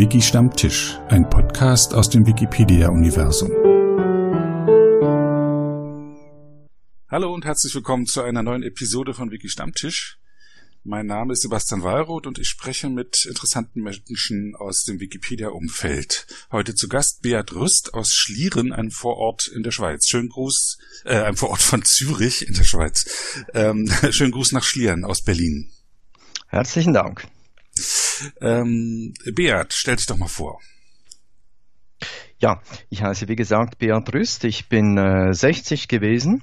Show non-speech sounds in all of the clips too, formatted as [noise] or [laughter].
Wiki Stammtisch, ein Podcast aus dem Wikipedia-Universum. Hallo und herzlich willkommen zu einer neuen Episode von Wiki Stammtisch. Mein Name ist Sebastian Wallroth und ich spreche mit interessanten Menschen aus dem Wikipedia-Umfeld. Heute zu Gast Beat Rüst aus Schlieren, einem Vorort in der Schweiz. Schönen Gruß, äh, einem Vorort von Zürich in der Schweiz. Ähm, [laughs] schönen Gruß nach Schlieren aus Berlin. Herzlichen Dank. Ähm, Beat, stell dich doch mal vor. Ja, ich heiße wie gesagt Beat Rüst. Ich bin äh, 60 gewesen.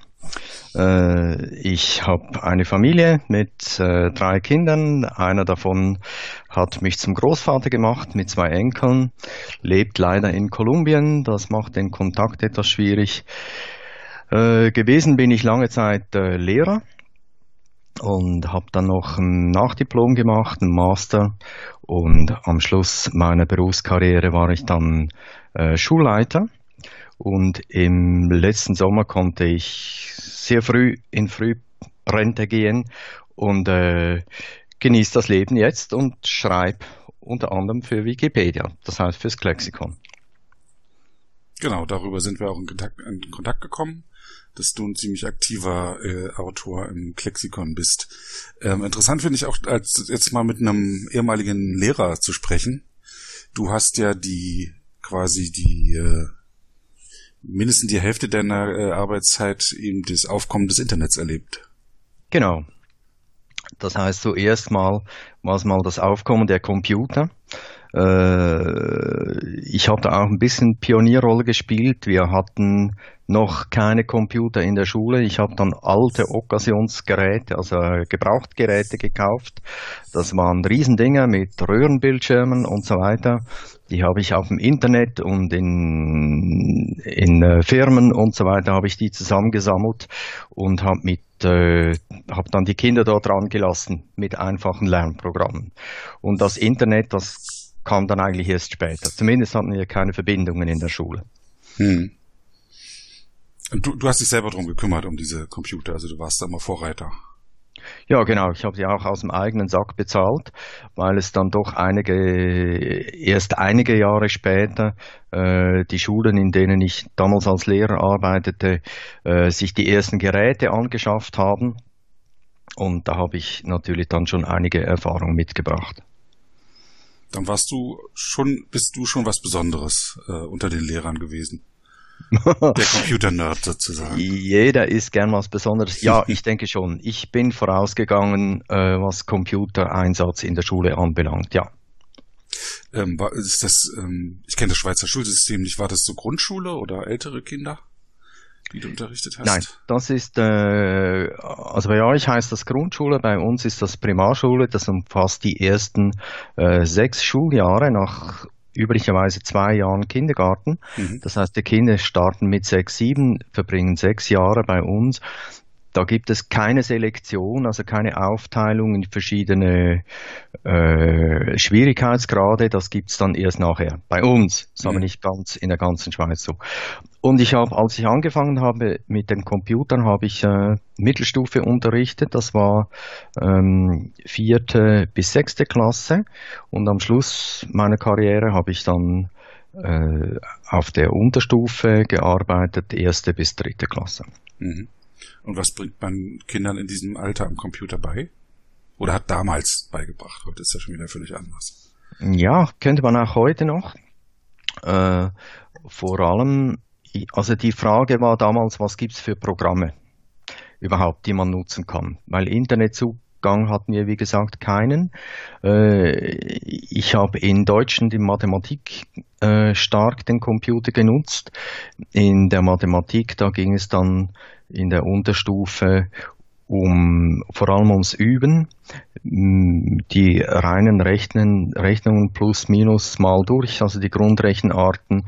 Äh, ich habe eine Familie mit äh, drei Kindern. Einer davon hat mich zum Großvater gemacht mit zwei Enkeln. Lebt leider in Kolumbien. Das macht den Kontakt etwas schwierig. Äh, gewesen bin ich lange Zeit äh, Lehrer und habe dann noch ein Nachdiplom gemacht, ein Master. Und am Schluss meiner Berufskarriere war ich dann äh, Schulleiter. Und im letzten Sommer konnte ich sehr früh in Frührente gehen und äh, genieße das Leben jetzt und schreibe unter anderem für Wikipedia, das heißt fürs Lexikon. Genau, darüber sind wir auch in Kontakt, in Kontakt gekommen dass du ein ziemlich aktiver äh, Autor im Klexikon bist. Ähm, interessant finde ich auch, als jetzt mal mit einem ehemaligen Lehrer zu sprechen. Du hast ja die quasi die äh, mindestens die Hälfte deiner äh, Arbeitszeit eben das Aufkommen des Internets erlebt. Genau. Das heißt zuerst mal war es mal das Aufkommen der Computer. Äh, ich habe da auch ein bisschen Pionierrolle gespielt. Wir hatten noch keine Computer in der Schule. Ich habe dann alte Okkasionsgeräte, also Gebrauchtgeräte gekauft. Das waren Riesendinger mit Röhrenbildschirmen und so weiter. Die habe ich auf dem Internet und in, in äh, Firmen und so weiter habe ich die zusammengesammelt und habe mit äh, habe dann die Kinder dort dran gelassen mit einfachen Lernprogrammen. Und das Internet, das kam dann eigentlich erst später. Zumindest hatten wir keine Verbindungen in der Schule. Hm. Du, du hast dich selber darum gekümmert, um diese Computer, also du warst da immer Vorreiter. Ja, genau. Ich habe sie auch aus dem eigenen Sack bezahlt, weil es dann doch einige, erst einige Jahre später, äh, die Schulen, in denen ich damals als Lehrer arbeitete, äh, sich die ersten Geräte angeschafft haben. Und da habe ich natürlich dann schon einige Erfahrungen mitgebracht. Dann warst du schon, bist du schon was Besonderes äh, unter den Lehrern gewesen. Der [laughs] Computer-Nerd sozusagen. Jeder ist gern was Besonderes. Ja, [laughs] ich denke schon. Ich bin vorausgegangen, äh, was Computereinsatz in der Schule anbelangt, ja. Ähm, war, ist das, ähm, ich kenne das Schweizer Schulsystem nicht. War das so Grundschule oder ältere Kinder, die du unterrichtet hast? Nein, das ist, äh, also bei euch heißt das Grundschule, bei uns ist das Primarschule. Das umfasst die ersten äh, sechs Schuljahre nach üblicherweise zwei Jahren Kindergarten. Mhm. Das heißt, die Kinder starten mit sechs, sieben, verbringen sechs Jahre bei uns. Da gibt es keine Selektion, also keine Aufteilung in verschiedene äh, Schwierigkeitsgrade. Das gibt's dann erst nachher. Bei uns, das mhm. aber nicht ganz in der ganzen Schweiz so. Und ich habe, als ich angefangen habe mit den Computern, habe ich äh, Mittelstufe unterrichtet. Das war ähm, vierte bis sechste Klasse. Und am Schluss meiner Karriere habe ich dann äh, auf der Unterstufe gearbeitet, erste bis dritte Klasse. Mhm. Und was bringt man Kindern in diesem Alter am Computer bei? Oder hat damals beigebracht? Heute ist das schon wieder völlig anders. Ja, könnte man auch heute noch. Äh, vor allem, also die Frage war damals, was gibt's für Programme überhaupt, die man nutzen kann? Weil Internetzugang hatten wir, wie gesagt, keinen. Äh, ich habe in Deutsch und in Mathematik äh, stark den Computer genutzt. In der Mathematik, da ging es dann in der Unterstufe um vor allem ums Üben, die reinen Rechnen, Rechnungen plus minus mal durch, also die Grundrechenarten.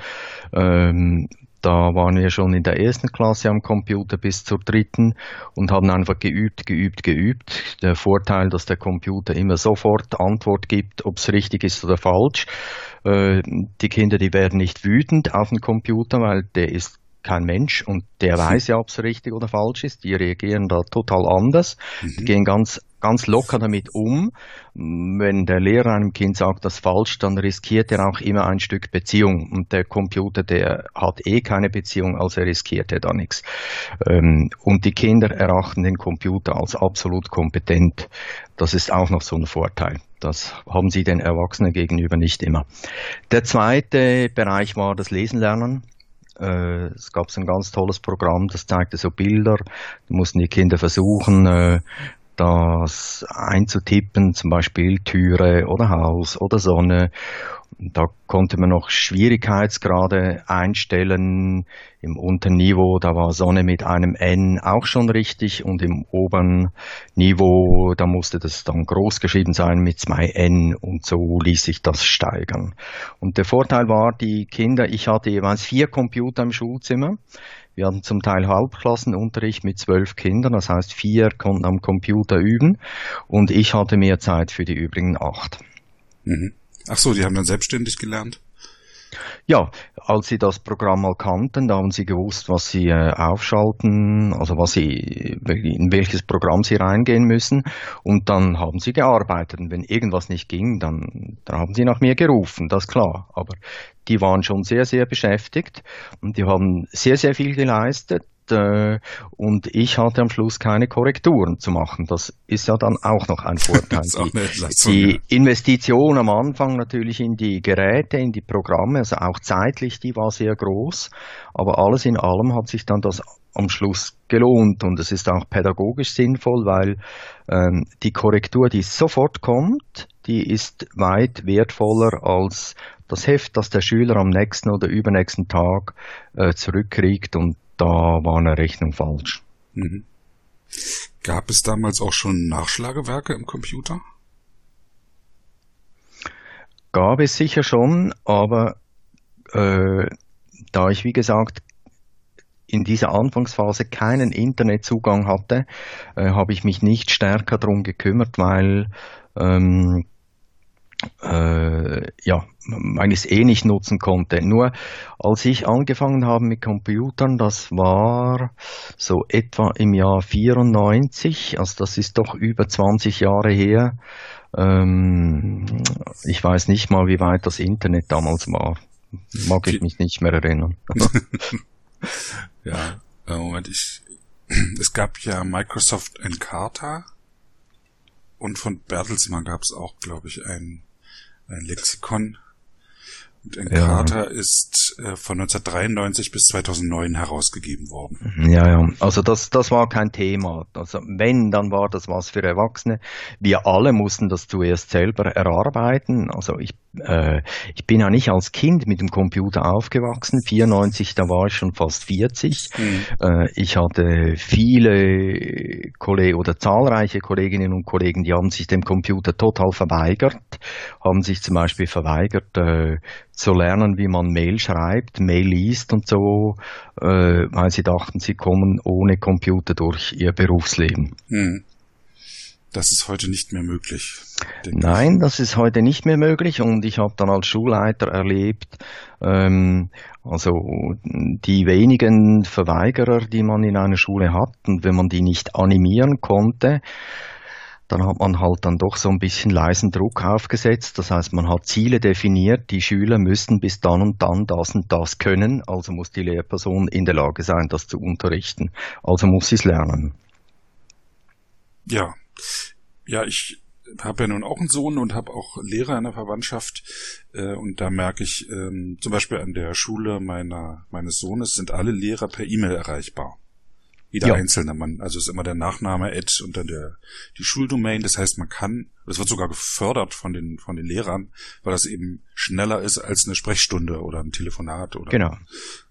Ähm, da waren wir schon in der ersten Klasse am Computer bis zur dritten und haben einfach geübt, geübt, geübt. Der Vorteil, dass der Computer immer sofort Antwort gibt, ob es richtig ist oder falsch. Äh, die Kinder, die werden nicht wütend auf den Computer, weil der ist kein Mensch und der weiß ja, ob es richtig oder falsch ist. Die reagieren da total anders. Mhm. Die gehen ganz ganz locker damit um. Wenn der Lehrer einem Kind sagt, das ist falsch, dann riskiert er auch immer ein Stück Beziehung. Und der Computer, der hat eh keine Beziehung, also riskiert er da nichts. Ähm, und die Kinder erachten den Computer als absolut kompetent. Das ist auch noch so ein Vorteil. Das haben sie den Erwachsenen gegenüber nicht immer. Der zweite Bereich war das Lesen lernen. Äh, es gab so ein ganz tolles Programm, das zeigte so Bilder. Da mussten die Kinder versuchen, äh, das einzutippen, zum Beispiel Türe oder Haus oder Sonne. Da konnte man noch Schwierigkeitsgrade einstellen. Im unteren Niveau, da war Sonne mit einem N auch schon richtig und im oberen Niveau, da musste das dann groß geschrieben sein mit zwei N und so ließ sich das steigern. Und der Vorteil war, die Kinder, ich hatte jeweils vier Computer im Schulzimmer. Wir hatten zum Teil Halbklassenunterricht mit zwölf Kindern, das heißt vier konnten am Computer üben und ich hatte mehr Zeit für die übrigen acht. Mhm. Ach so, die haben dann selbstständig gelernt? Ja, als sie das Programm mal kannten, da haben sie gewusst, was sie äh, aufschalten, also was sie, in welches Programm sie reingehen müssen. Und dann haben sie gearbeitet. Und wenn irgendwas nicht ging, dann, dann haben sie nach mir gerufen, das ist klar. Aber die waren schon sehr, sehr beschäftigt und die haben sehr, sehr viel geleistet äh, und ich hatte am Schluss keine Korrekturen zu machen. Das ist ja dann auch noch ein [laughs] Vorteil. Die, die Investition am Anfang natürlich in die Geräte, in die Programme, also auch zeitlich, die war sehr groß, aber alles in allem hat sich dann das am Schluss gelohnt und es ist auch pädagogisch sinnvoll, weil ähm, die Korrektur, die sofort kommt, die ist weit wertvoller als das Heft, das der Schüler am nächsten oder übernächsten Tag äh, zurückkriegt und da war eine Rechnung falsch. Mhm. Gab es damals auch schon Nachschlagewerke im Computer? Gab es sicher schon, aber äh, da ich, wie gesagt, in dieser Anfangsphase keinen Internetzugang hatte, äh, habe ich mich nicht stärker darum gekümmert, weil ähm, äh, ja, weil ich es eh nicht nutzen konnte. Nur als ich angefangen habe mit Computern, das war so etwa im Jahr 94, also das ist doch über 20 Jahre her. Ähm, ich weiß nicht mal, wie weit das Internet damals war. Mag ich mich nicht mehr erinnern. [laughs] ja, äh, Moment, ich, [clears throat] es gab ja Microsoft Encarta und von Bertelsmann gab es auch, glaube ich, ein ein Lexikon. Und Encarta ja. ist äh, von 1993 bis 2009 herausgegeben worden. Ja, ja. Also das, das war kein Thema. Also wenn, dann war das was für Erwachsene. Wir alle mussten das zuerst selber erarbeiten. Also ich äh, ich bin ja nicht als Kind mit dem Computer aufgewachsen. 94, da war ich schon fast 40. Mhm. Äh, ich hatte viele Kollegen oder zahlreiche Kolleginnen und Kollegen, die haben sich dem Computer total verweigert, haben sich zum Beispiel verweigert, äh, zu lernen, wie man Mail schreibt, Mail liest und so, weil sie dachten, sie kommen ohne Computer durch ihr Berufsleben. Mhm. Das ist heute nicht mehr möglich. Nein, ich. das ist heute nicht mehr möglich und ich habe dann als Schulleiter erlebt, ähm, also die wenigen Verweigerer, die man in einer Schule hat und wenn man die nicht animieren konnte, dann hat man halt dann doch so ein bisschen leisen Druck aufgesetzt. Das heißt, man hat Ziele definiert, die Schüler müssen bis dann und dann das und das können, also muss die Lehrperson in der Lage sein, das zu unterrichten. Also muss sie es lernen. Ja, ja, ich habe ja nun auch einen Sohn und habe auch Lehrer in der Verwandtschaft äh, und da merke ich ähm, zum Beispiel an der Schule meiner meines Sohnes sind alle Lehrer per E-Mail erreichbar. Jeder ja. einzelne Mann. Also ist immer der Nachname Ed und dann der, die Schuldomain. Das heißt, man kann, das wird sogar gefördert von den, von den Lehrern, weil das eben schneller ist als eine Sprechstunde oder ein Telefonat oder. Genau.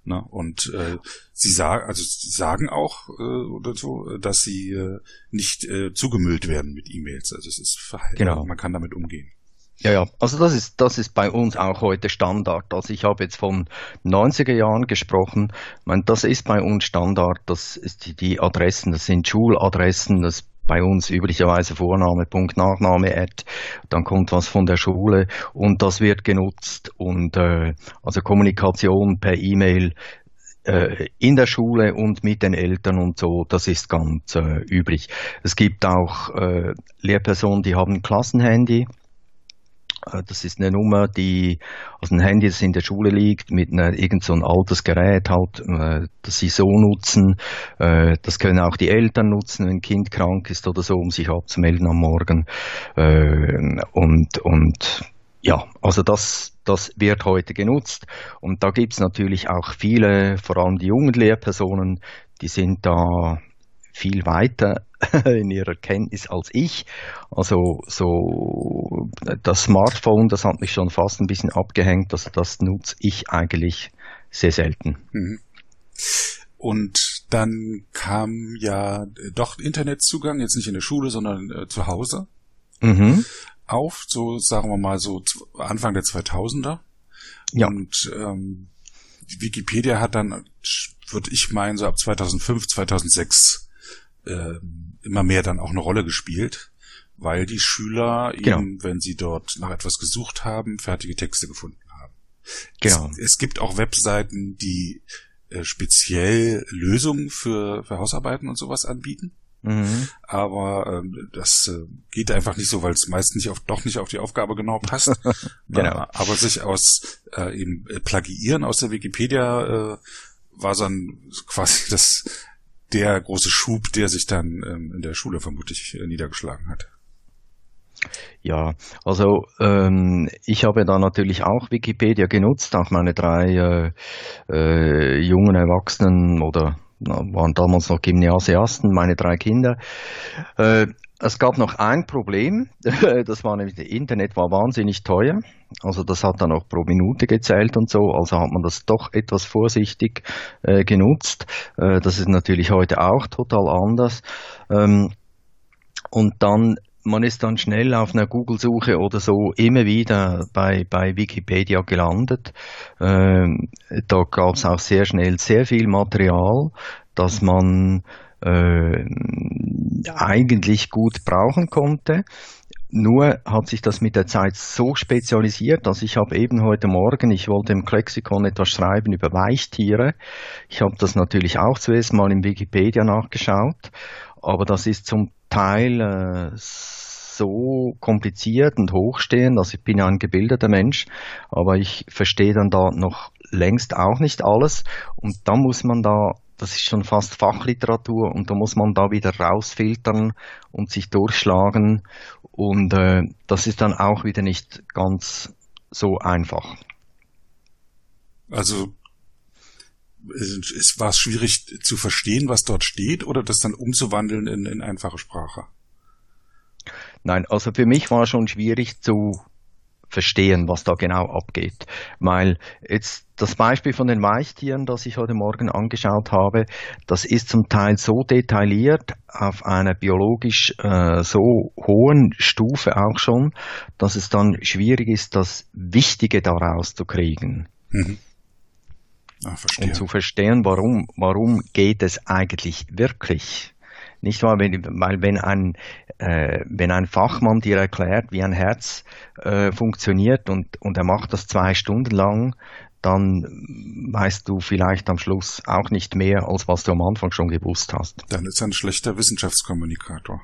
Ne? Und äh, sie sagen, also sie sagen auch äh, oder so, dass sie äh, nicht äh, zugemüllt werden mit E-Mails. Also es ist verhalten. Genau. Man kann damit umgehen. Ja, ja, also das ist, das ist bei uns auch heute Standard. Also ich habe jetzt von 90er Jahren gesprochen. Ich meine, das ist bei uns Standard. Das ist die, die Adressen, das sind Schuladressen, das bei uns üblicherweise Vorname, Punkt, Nachname, Ad, dann kommt was von der Schule und das wird genutzt und äh, also Kommunikation per E-Mail äh, in der Schule und mit den Eltern und so, das ist ganz äh, üblich. Es gibt auch äh, Lehrpersonen, die haben Klassenhandy. Äh, das ist eine Nummer, die, also ein Handy, das in der Schule liegt, mit einer, irgend so ein altes Gerät halt, äh, das sie so nutzen. Äh, das können auch die Eltern nutzen, wenn ein Kind krank ist oder so, um sich abzumelden am Morgen. Und, und ja, also das, das wird heute genutzt. Und da gibt's natürlich auch viele, vor allem die jungen Lehrpersonen, die sind da viel weiter [laughs] in ihrer Kenntnis als ich. Also so das Smartphone, das hat mich schon fast ein bisschen abgehängt. Also das nutze ich eigentlich sehr selten. Mhm. Und dann kam ja doch Internetzugang, jetzt nicht in der Schule, sondern äh, zu Hause. Mhm auf, so sagen wir mal so Anfang der 2000er. Ja. Und ähm, Wikipedia hat dann, würde ich meinen, so ab 2005, 2006 äh, immer mehr dann auch eine Rolle gespielt, weil die Schüler genau. eben, wenn sie dort nach etwas gesucht haben, fertige Texte gefunden haben. Genau. Es, es gibt auch Webseiten, die äh, speziell Lösungen für, für Hausarbeiten und sowas anbieten. Mhm. Aber ähm, das äh, geht einfach nicht so, weil es meist nicht auf, doch nicht auf die Aufgabe genau passt. [laughs] genau. Äh, aber sich aus äh, eben äh, plagiieren aus der Wikipedia äh, war dann quasi das der große Schub, der sich dann ähm, in der Schule vermutlich äh, niedergeschlagen hat. Ja, also ähm, ich habe da natürlich auch Wikipedia genutzt, auch meine drei äh, äh, jungen Erwachsenen oder waren damals noch Gymnasiasten, meine drei Kinder. Äh, es gab noch ein Problem, [laughs] das war nämlich, das Internet war wahnsinnig teuer. Also das hat dann auch pro Minute gezählt und so, also hat man das doch etwas vorsichtig äh, genutzt. Äh, das ist natürlich heute auch total anders. Ähm, und dann man ist dann schnell auf einer Google-Suche oder so immer wieder bei, bei Wikipedia gelandet. Ähm, da gab es auch sehr schnell sehr viel Material, das man äh, eigentlich gut brauchen konnte. Nur hat sich das mit der Zeit so spezialisiert, dass ich habe eben heute Morgen, ich wollte im Lexikon etwas schreiben über Weichtiere. Ich habe das natürlich auch zuerst mal in Wikipedia nachgeschaut, aber das ist zum Teil äh, so kompliziert und hochstehend. Also ich bin ja ein gebildeter Mensch, aber ich verstehe dann da noch längst auch nicht alles. Und da muss man da, das ist schon fast Fachliteratur und da muss man da wieder rausfiltern und sich durchschlagen. Und äh, das ist dann auch wieder nicht ganz so einfach. Also es war es schwierig zu verstehen, was dort steht, oder das dann umzuwandeln in, in einfache Sprache? Nein, also für mich war schon schwierig zu verstehen, was da genau abgeht. Weil jetzt das Beispiel von den Weichtieren, das ich heute Morgen angeschaut habe, das ist zum Teil so detailliert auf einer biologisch äh, so hohen Stufe auch schon, dass es dann schwierig ist, das Wichtige daraus zu kriegen. Mhm. Ah, und zu verstehen, warum, warum geht es eigentlich wirklich. Nicht wahr? Weil wenn ein, äh, wenn ein Fachmann dir erklärt, wie ein Herz äh, funktioniert und, und er macht das zwei Stunden lang, dann weißt du vielleicht am Schluss auch nicht mehr, als was du am Anfang schon gewusst hast. Dann ist er ein schlechter Wissenschaftskommunikator.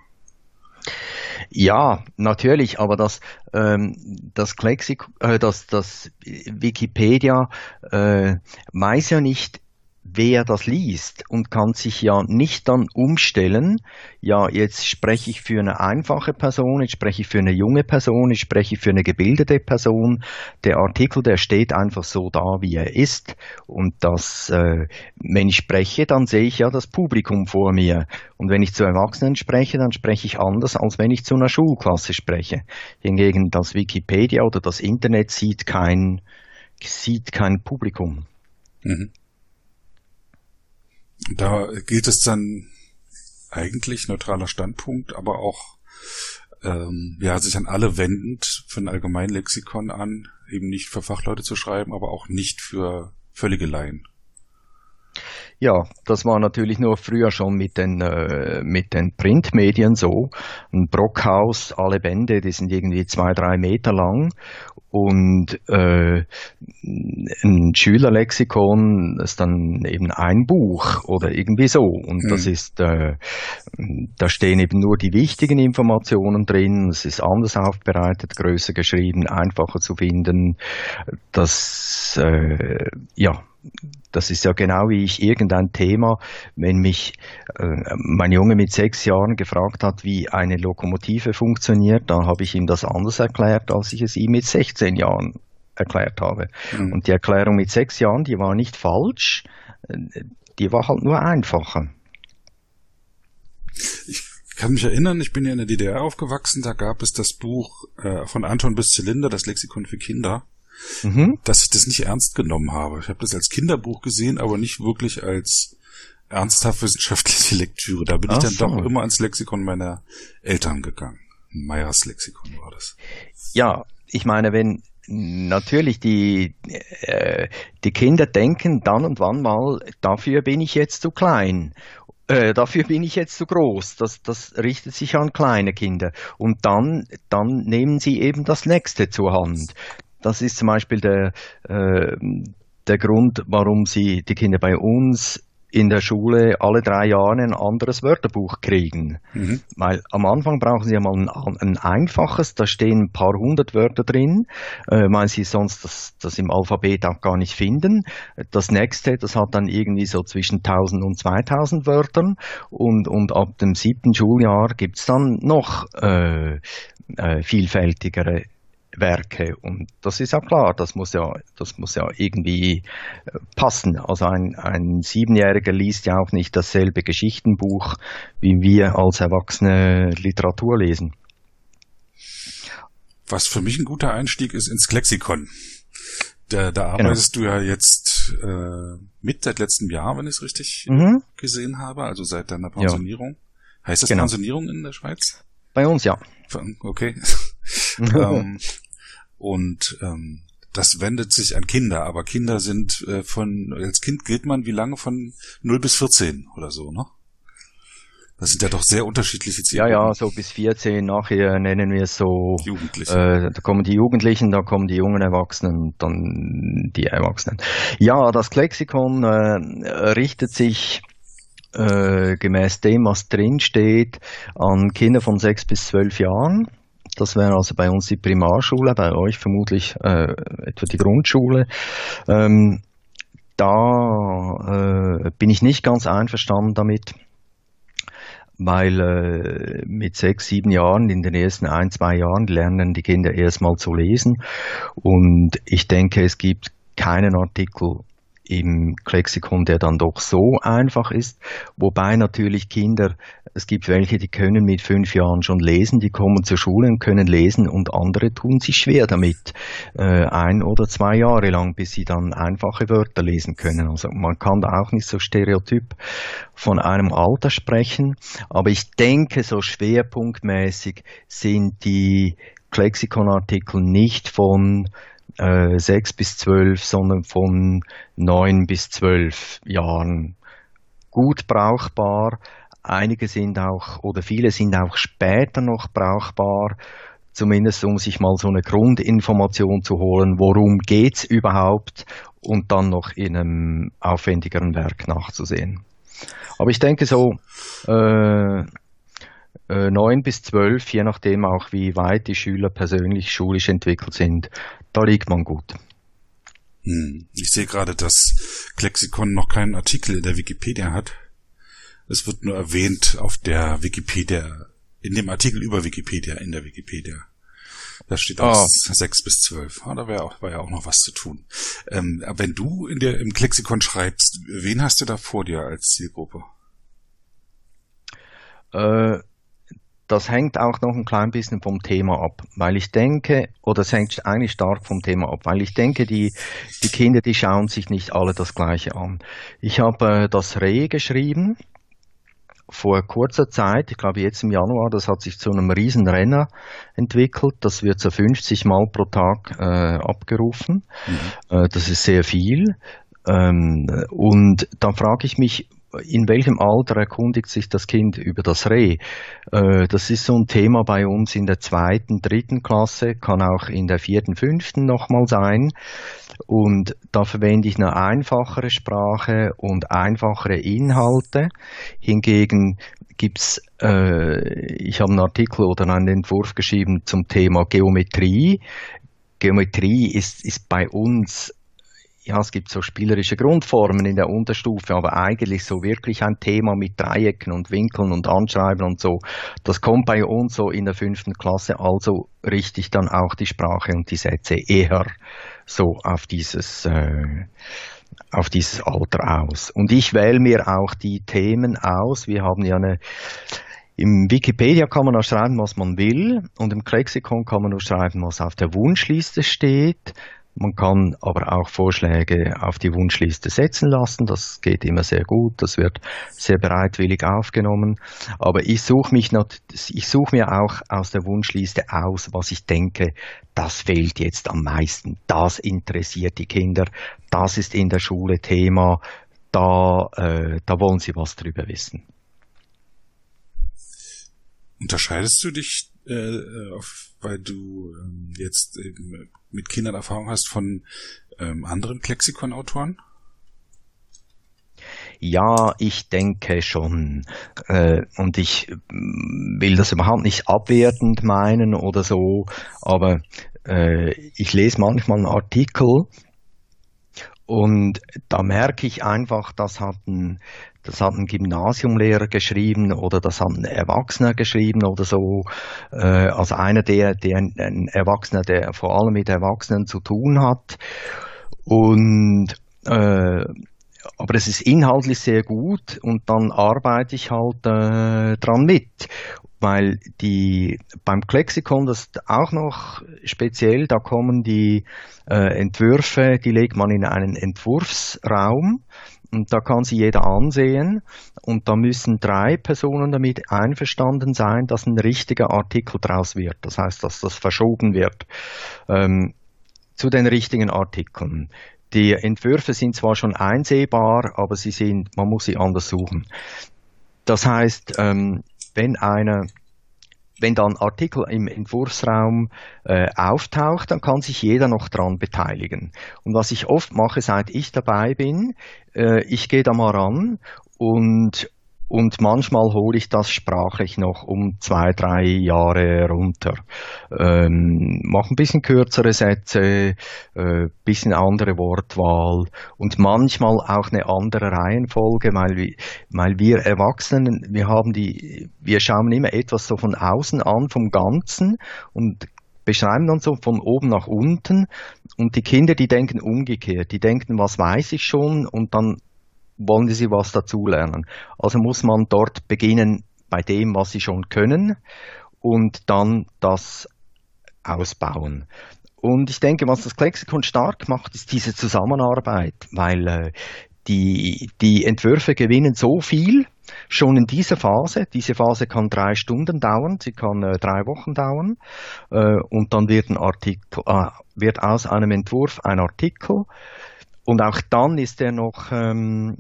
Ja, natürlich, aber das, ähm, das, Klexik, äh, das, das Wikipedia äh, weiß ja nicht, wer das liest und kann sich ja nicht dann umstellen, ja, jetzt spreche ich für eine einfache Person, jetzt spreche ich für eine junge Person, jetzt spreche ich für eine gebildete Person. Der Artikel, der steht einfach so da, wie er ist. Und das, äh, wenn ich spreche, dann sehe ich ja das Publikum vor mir. Und wenn ich zu Erwachsenen spreche, dann spreche ich anders, als wenn ich zu einer Schulklasse spreche. Hingegen das Wikipedia oder das Internet sieht kein, sieht kein Publikum. Mhm. Da gilt es dann eigentlich neutraler Standpunkt, aber auch ähm, ja sich an alle wendend für ein Allgemeinlexikon an, eben nicht für Fachleute zu schreiben, aber auch nicht für völlige Laien. Ja, das war natürlich nur früher schon mit den, äh, mit den Printmedien so. Ein Brockhaus, alle Bände, die sind irgendwie zwei, drei Meter lang Und äh, ein Schülerlexikon ist dann eben ein Buch oder irgendwie so. Und mhm. das ist, äh, da stehen eben nur die wichtigen Informationen drin. Es ist anders aufbereitet, größer geschrieben, einfacher zu finden. Das, äh, ja, das ist ja genau wie ich irgendein Thema, wenn mich äh, mein Junge mit sechs Jahren gefragt hat, wie eine Lokomotive funktioniert, dann habe ich ihm das anders erklärt, als ich es ihm mit 16 Jahren erklärt habe. Mhm. Und die Erklärung mit sechs Jahren, die war nicht falsch, äh, die war halt nur einfacher. Ich kann mich erinnern, ich bin ja in der DDR aufgewachsen, da gab es das Buch äh, von Anton bis Zylinder, das Lexikon für Kinder mhm. dass ich das nicht ernst genommen habe. Ich habe das als Kinderbuch gesehen, aber nicht wirklich als ernsthaft wissenschaftliche [laughs] Lektüre. Da bin Ach ich dann so. doch immer ans Lexikon meiner Eltern gegangen. Meyers Lexikon war das. Ja, ich meine, wenn natürlich die, äh, die Kinder denken dann und wann mal, dafür bin ich jetzt zu klein. Äh, dafür bin ich jetzt zu groß. Das, das richtet sich an kleine Kinder. Und dann, dann nehmen sie eben das nächste zur Hand. Das ist zum Beispiel der, äh, der Grund, warum sie die Kinder bei uns in der Schule alle drei Jahre ein anderes Wörterbuch kriegen. Mhm. Weil am Anfang brauchen sie einmal ein, ein, einfaches, da stehen ein paar hundert Wörter drin, äh, weil sie sonst das, das im Alphabet auch gar nicht finden. Das nächste, das hat dann irgendwie so zwischen 1000 und 2000 Wörtern und, und ab dem siebten Schuljahr gibt's dann noch äh, äh, vielfältigere Werke. Und das ist ja klar, das muss ja, das muss ja irgendwie äh, passen. Also ein, ein Siebenjähriger liest ja auch nicht dasselbe Geschichtenbuch, wie wir als Erwachsene Literatur lesen. Was für mich ein guter Einstieg ist ins Klexikon. Da, da genau. arbeitest genau. du ja jetzt äh, mit seit letztem Jahr, wenn ich es richtig mhm. gesehen habe, also seit deiner Pensionierung. Ja. Heißt das genau. Pensionierung in der Schweiz? Bei uns ja. Okay. [laughs] ähm, und ähm, das wendet sich an Kinder, aber Kinder sind äh, von, als Kind gilt man wie lange von 0 bis 14 oder so, ne? Das sind ja doch sehr unterschiedliche Ziele. Ja, ja, so bis 14, nachher nennen wir es so. Jugendliche. Äh, da kommen die Jugendlichen, da kommen die jungen Erwachsenen, dann die Erwachsenen. Ja, das Lexikon äh, richtet sich äh, gemäß dem, was drin steht, an Kinder von 6 bis 12 Jahren. Das wäre also bei uns die Primarschule, bei euch vermutlich äh, etwa die Grundschule. Ähm, da äh, bin ich nicht ganz einverstanden damit, weil äh, mit sechs, sieben Jahren, in den ersten ein, zwei Jahren lernen die Kinder erstmal zu lesen. Und ich denke, es gibt keinen Artikel im Lexikon, der dann doch so einfach ist. Wobei natürlich Kinder, es gibt welche, die können mit fünf Jahren schon lesen, die kommen zur Schule und können lesen und andere tun sich schwer damit, äh, ein oder zwei Jahre lang, bis sie dann einfache Wörter lesen können. Also man kann da auch nicht so stereotyp von einem Alter sprechen, aber ich denke, so schwerpunktmäßig sind die Lexikonartikel nicht von äh, 6 bis 12, sondern von 9 bis 12 Jahren gut brauchbar. Einige sind auch oder viele sind auch später noch brauchbar, zumindest um sich mal so eine Grundinformation zu holen, worum geht's überhaupt und dann noch in einem aufwendigeren Werk nachzusehen. Aber ich denke so äh, äh, 9 bis 12, je nachdem auch wie weit die Schüler persönlich schulisch entwickelt sind, da liegt man gut. Hm. Ich sehe gerade, dass Klexikon noch keinen Artikel in der Wikipedia hat. Es wird nur erwähnt auf der Wikipedia, in dem Artikel über Wikipedia, in der Wikipedia. Da steht auch oh. 6 bis 12. Ah, da wär auch, war ja auch noch was zu tun. Ähm, wenn du in der, im Klexikon schreibst, wen hast du da vor dir als Zielgruppe? Äh, das hängt auch noch ein klein bisschen vom Thema ab, weil ich denke, oder es hängt eigentlich stark vom Thema ab, weil ich denke, die, die Kinder, die schauen sich nicht alle das Gleiche an. Ich habe äh, das Reh geschrieben vor kurzer Zeit, ich glaube jetzt im Januar, das hat sich zu einem Riesenrenner entwickelt. Das wird so 50 Mal pro Tag äh, abgerufen. Mhm. Äh, das ist sehr viel. Ähm, und dann frage ich mich, in welchem Alter erkundigt sich das Kind über das Reh? Äh, das ist so ein Thema bei uns in der zweiten, dritten Klasse, kann auch in der vierten, fünften nochmal sein. Und da verwende ich eine einfachere Sprache und einfachere Inhalte. Hingegen gibt's, äh, ich habe einen Artikel oder einen Entwurf geschrieben zum Thema Geometrie. Geometrie ist, ist bei uns ja, es gibt so spielerische Grundformen in der Unterstufe, aber eigentlich so wirklich ein Thema mit Dreiecken und Winkeln und Anschreiben und so. Das kommt bei uns so in der fünften Klasse, also richtig dann auch die Sprache und die Sätze eher so auf dieses, äh, auf dieses Alter aus. Und ich wähle mir auch die Themen aus. Wir haben ja eine im Wikipedia kann man auch schreiben, was man will, und im Lexikon kann man nur schreiben, was auf der Wunschliste steht. Man kann aber auch Vorschläge auf die Wunschliste setzen lassen. Das geht immer sehr gut. Das wird sehr bereitwillig aufgenommen. Aber ich suche mich ich suche mir auch aus der Wunschliste aus, was ich denke, das fehlt jetzt am meisten. Das interessiert die Kinder. Das ist in der Schule Thema. Da, äh, da wollen sie was drüber wissen. Unterscheidest du dich äh, auf, weil du ähm, jetzt eben mit Kindern Erfahrung hast von ähm, anderen Klexikon-Autoren? Ja, ich denke schon. Äh, und ich mm, will das überhaupt nicht abwertend meinen oder so, aber äh, ich lese manchmal einen Artikel und da merke ich einfach, das hat ein, das hat ein Gymnasiumlehrer geschrieben oder das hat ein Erwachsener geschrieben oder so. Äh, also einer, der, der ein Erwachsener, der vor allem mit Erwachsenen zu tun hat. Und äh, aber es ist inhaltlich sehr gut und dann arbeite ich halt äh, dran mit weil die beim Klexikon das ist auch noch speziell, da kommen die äh, Entwürfe, die legt man in einen Entwurfsraum und da kann sie jeder ansehen und da müssen drei Personen damit einverstanden sein, dass ein richtiger Artikel draus wird. Das heißt, dass das verschoben wird ähm, zu den richtigen Artikeln. Die Entwürfe sind zwar schon einsehbar, aber sie sind, man muss sie anders suchen. Das heißt, ähm, wenn einer wenn dann Artikel im Entwurfsraum äh, auftaucht, dann kann sich jeder noch dran beteiligen. Und was ich oft mache, seit ich dabei bin, äh, ich gehe da mal ran und und manchmal hole ich das sprachlich noch um zwei, drei Jahre runter. Ähm, mache ein bisschen kürzere Sätze, äh, bisschen andere Wortwahl und manchmal auch eine andere Reihenfolge, weil wir, weil wir Erwachsenen, wir haben die, wir schauen immer etwas so von außen an, vom Ganzen und beschreiben dann so von oben nach unten. Und die Kinder, die denken umgekehrt, die denken, was weiß ich schon? Und dann wollen sie was dazulernen. Also muss man dort beginnen bei dem, was sie schon können und dann das ausbauen. Und ich denke, was das Klexikon stark macht, ist diese Zusammenarbeit, weil äh, die, die Entwürfe gewinnen so viel schon in dieser Phase. Diese Phase kann drei Stunden dauern, sie kann äh, drei Wochen dauern äh, und dann wird, ein Artikel, äh, wird aus einem Entwurf ein Artikel und auch dann ist er noch ähm,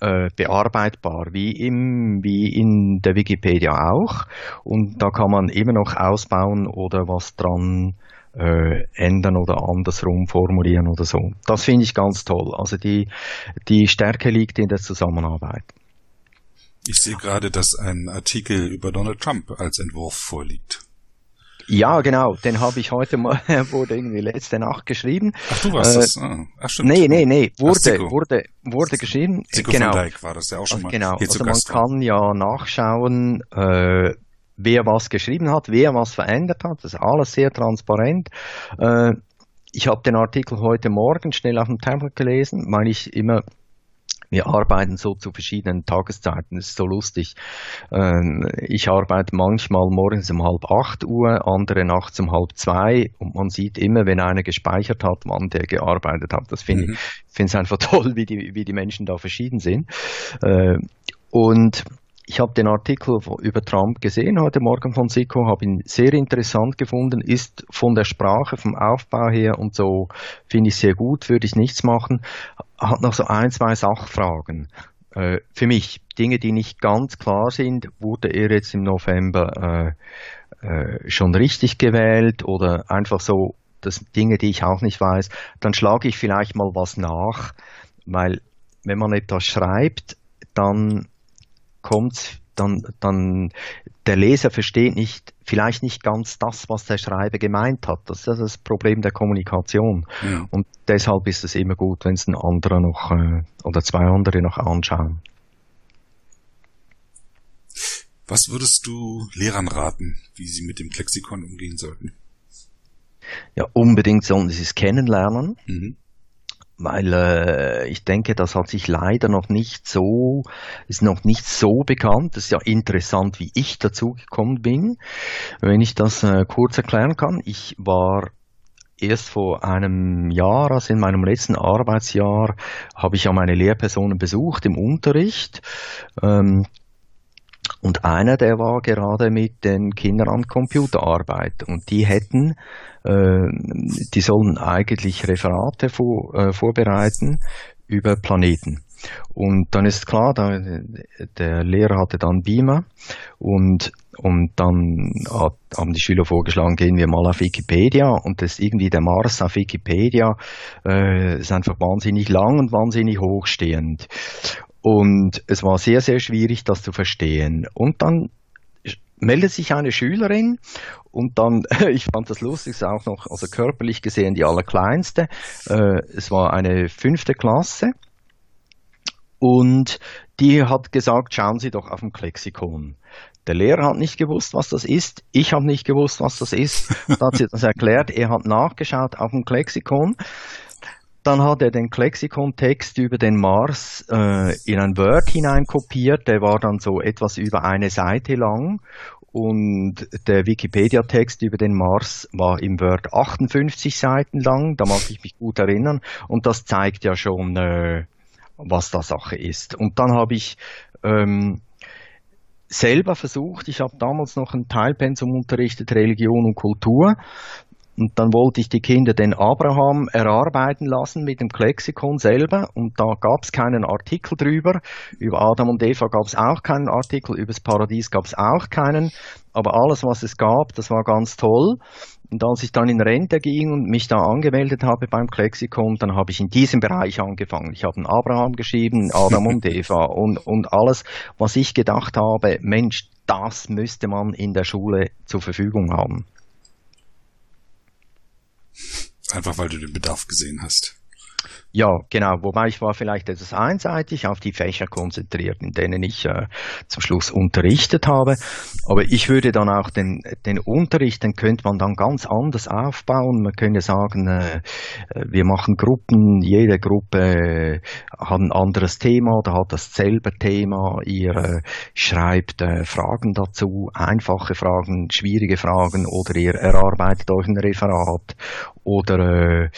äh, bearbeitbar, wie, im, wie in der Wikipedia auch. Und da kann man immer noch ausbauen oder was dran äh, ändern oder andersrum formulieren oder so. Das finde ich ganz toll. Also die, die Stärke liegt in der Zusammenarbeit. Ich sehe gerade, dass ein Artikel über Donald Trump als Entwurf vorliegt. Ja, genau. Den habe ich heute mal, [laughs] wurde irgendwie letzte Nacht geschrieben. Ach, du warst äh, das? Ah, ach, stimmt. Nee, nee, nee. Wurde, Ach, wurde, wurde geschrieben. Zico genau. van Dijk war das ja auch schon mal. Genau. Hier also man kann ja nachschauen, äh, wer was geschrieben hat, wer was verändert hat. Das ist alles sehr transparent. Äh, ich habe den Artikel heute Morgen schnell auf dem Tablet gelesen, weil ich immer wir arbeiten so zu verschiedenen Tageszeiten. Das ist so lustig. Ähm, ich arbeite manchmal morgens um halb acht Uhr, andere nachts um halb zwei und man sieht immer, wenn einer gespeichert hat, wann der gearbeitet hat. Das finde mhm. ich finde es einfach [laughs] toll, wie die, wie die Menschen da verschieden sind. Äh, und ich habe den Artikel über Trump gesehen heute Morgen von Siko, habe ihn sehr interessant gefunden, ist von der Sprache, vom Aufbau her und so, finde ich sehr gut, würde ich nichts machen. Hat noch so ein, zwei Sachfragen. äh, für mich Dinge, die nicht ganz klar sind, wurde er jetzt im November äh, äh, schon richtig gewählt oder einfach so, das Dinge, die ich auch nicht weiß, dann schlage ich vielleicht mal was nach, weil wenn man etwas schreibt, dann kommt dann, dann der Leser versteht nicht, vielleicht nicht ganz das, was der Schreiber gemeint hat. Das ist das Problem der Kommunikation. Ja. Und deshalb ist es immer gut, wenn es ein anderer noch äh, oder zwei andere noch anschauen. Was würdest du Lehrern raten, wie sie mit dem Klexikon umgehen sollten? Ja, unbedingt sollen sie es kennenlernen. Mhm weil äh, ich denke, das hat sich leider noch nicht so, ist noch nicht so bekannt. Das ist ja interessant, wie ich dazu gekommen bin. Wenn ich das äh, kurz erklären kann, ich war erst vor einem Jahr, also in meinem letzten Arbeitsjahr, habe ich ja meine Lehrpersonen besucht im Unterricht. Ähm, und einer, der war gerade mit den Kindern an Computerarbeit und die hätten, äh, die sollen eigentlich Referate vor, äh, vorbereiten über Planeten. Und dann ist klar, da, der Lehrer hatte dann Beamer und, und dann hat, haben die Schüler vorgeschlagen, gehen wir mal auf Wikipedia und das irgendwie der Mars auf Wikipedia äh, ist einfach wahnsinnig lang und wahnsinnig hochstehend. Und es war sehr, sehr schwierig, das zu verstehen. Und dann meldet sich eine Schülerin und dann, [laughs] ich fand das lustig, ist auch noch, also körperlich gesehen die allerkleinste. Äh, es war eine fünfte Klasse und die hat gesagt, schauen Sie doch auf dem Klexikon. Der Lehrer hat nicht gewusst, was das ist. Ich habe nicht gewusst, was das ist. Da hat sie das erklärt. Er hat nachgeschaut auf dem Klexikon. Dann hat er den Klexikon-Text über den Mars äh, in ein Word hineinkopiert. Der war dann so etwas über eine Seite lang. Und der Wikipedia-Text über den Mars war im Word 58 Seiten lang. Da mag ich mich gut erinnern. Und das zeigt ja schon, äh, was da Sache ist. Und dann habe ich ähm, selber versucht, ich habe damals noch ein Teilpensum unterrichtet, Religion und Kultur. Und dann wollte ich die Kinder den Abraham erarbeiten lassen mit dem Klexikon selber. Und da gab es keinen Artikel drüber. Über Adam und Eva gab es auch keinen Artikel. Über das Paradies gab es auch keinen. Aber alles, was es gab, das war ganz toll. Und als ich dann in Rente ging und mich da angemeldet habe beim Klexikon, dann habe ich in diesem Bereich angefangen. Ich habe einen Abraham geschrieben, Adam und [laughs] Eva und, und alles, was ich gedacht habe, Mensch, das müsste man in der Schule zur Verfügung haben. Einfach weil du den Bedarf gesehen hast. Ja, genau. Wobei ich war vielleicht etwas einseitig auf die Fächer konzentriert, in denen ich äh, zum Schluss unterrichtet habe. Aber ich würde dann auch den, den Unterricht, den könnte man dann ganz anders aufbauen. Man könnte sagen, äh, wir machen Gruppen, jede Gruppe äh, hat ein anderes Thema oder hat dasselbe Thema. Ihr äh, schreibt äh, Fragen dazu, einfache Fragen, schwierige Fragen oder ihr erarbeitet euch ein Referat oder äh,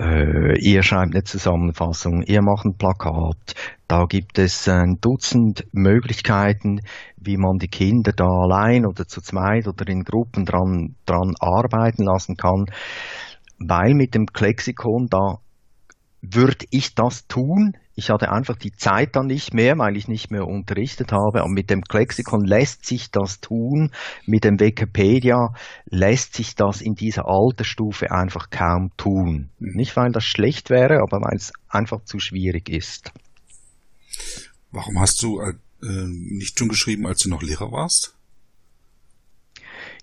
äh, ihr schreibt eine Zusammenfassung, ihr macht ein Plakat. Da gibt es ein Dutzend Möglichkeiten, wie man die Kinder da allein oder zu zweit oder in Gruppen dran, dran arbeiten lassen kann, weil mit dem Klexikon da würde ich das tun, ich hatte einfach die Zeit dann nicht mehr, weil ich nicht mehr unterrichtet habe. Und mit dem Klexikon lässt sich das tun. Mit dem Wikipedia lässt sich das in dieser Altersstufe einfach kaum tun. Nicht, weil das schlecht wäre, aber weil es einfach zu schwierig ist. Warum hast du äh, nicht schon geschrieben, als du noch Lehrer warst?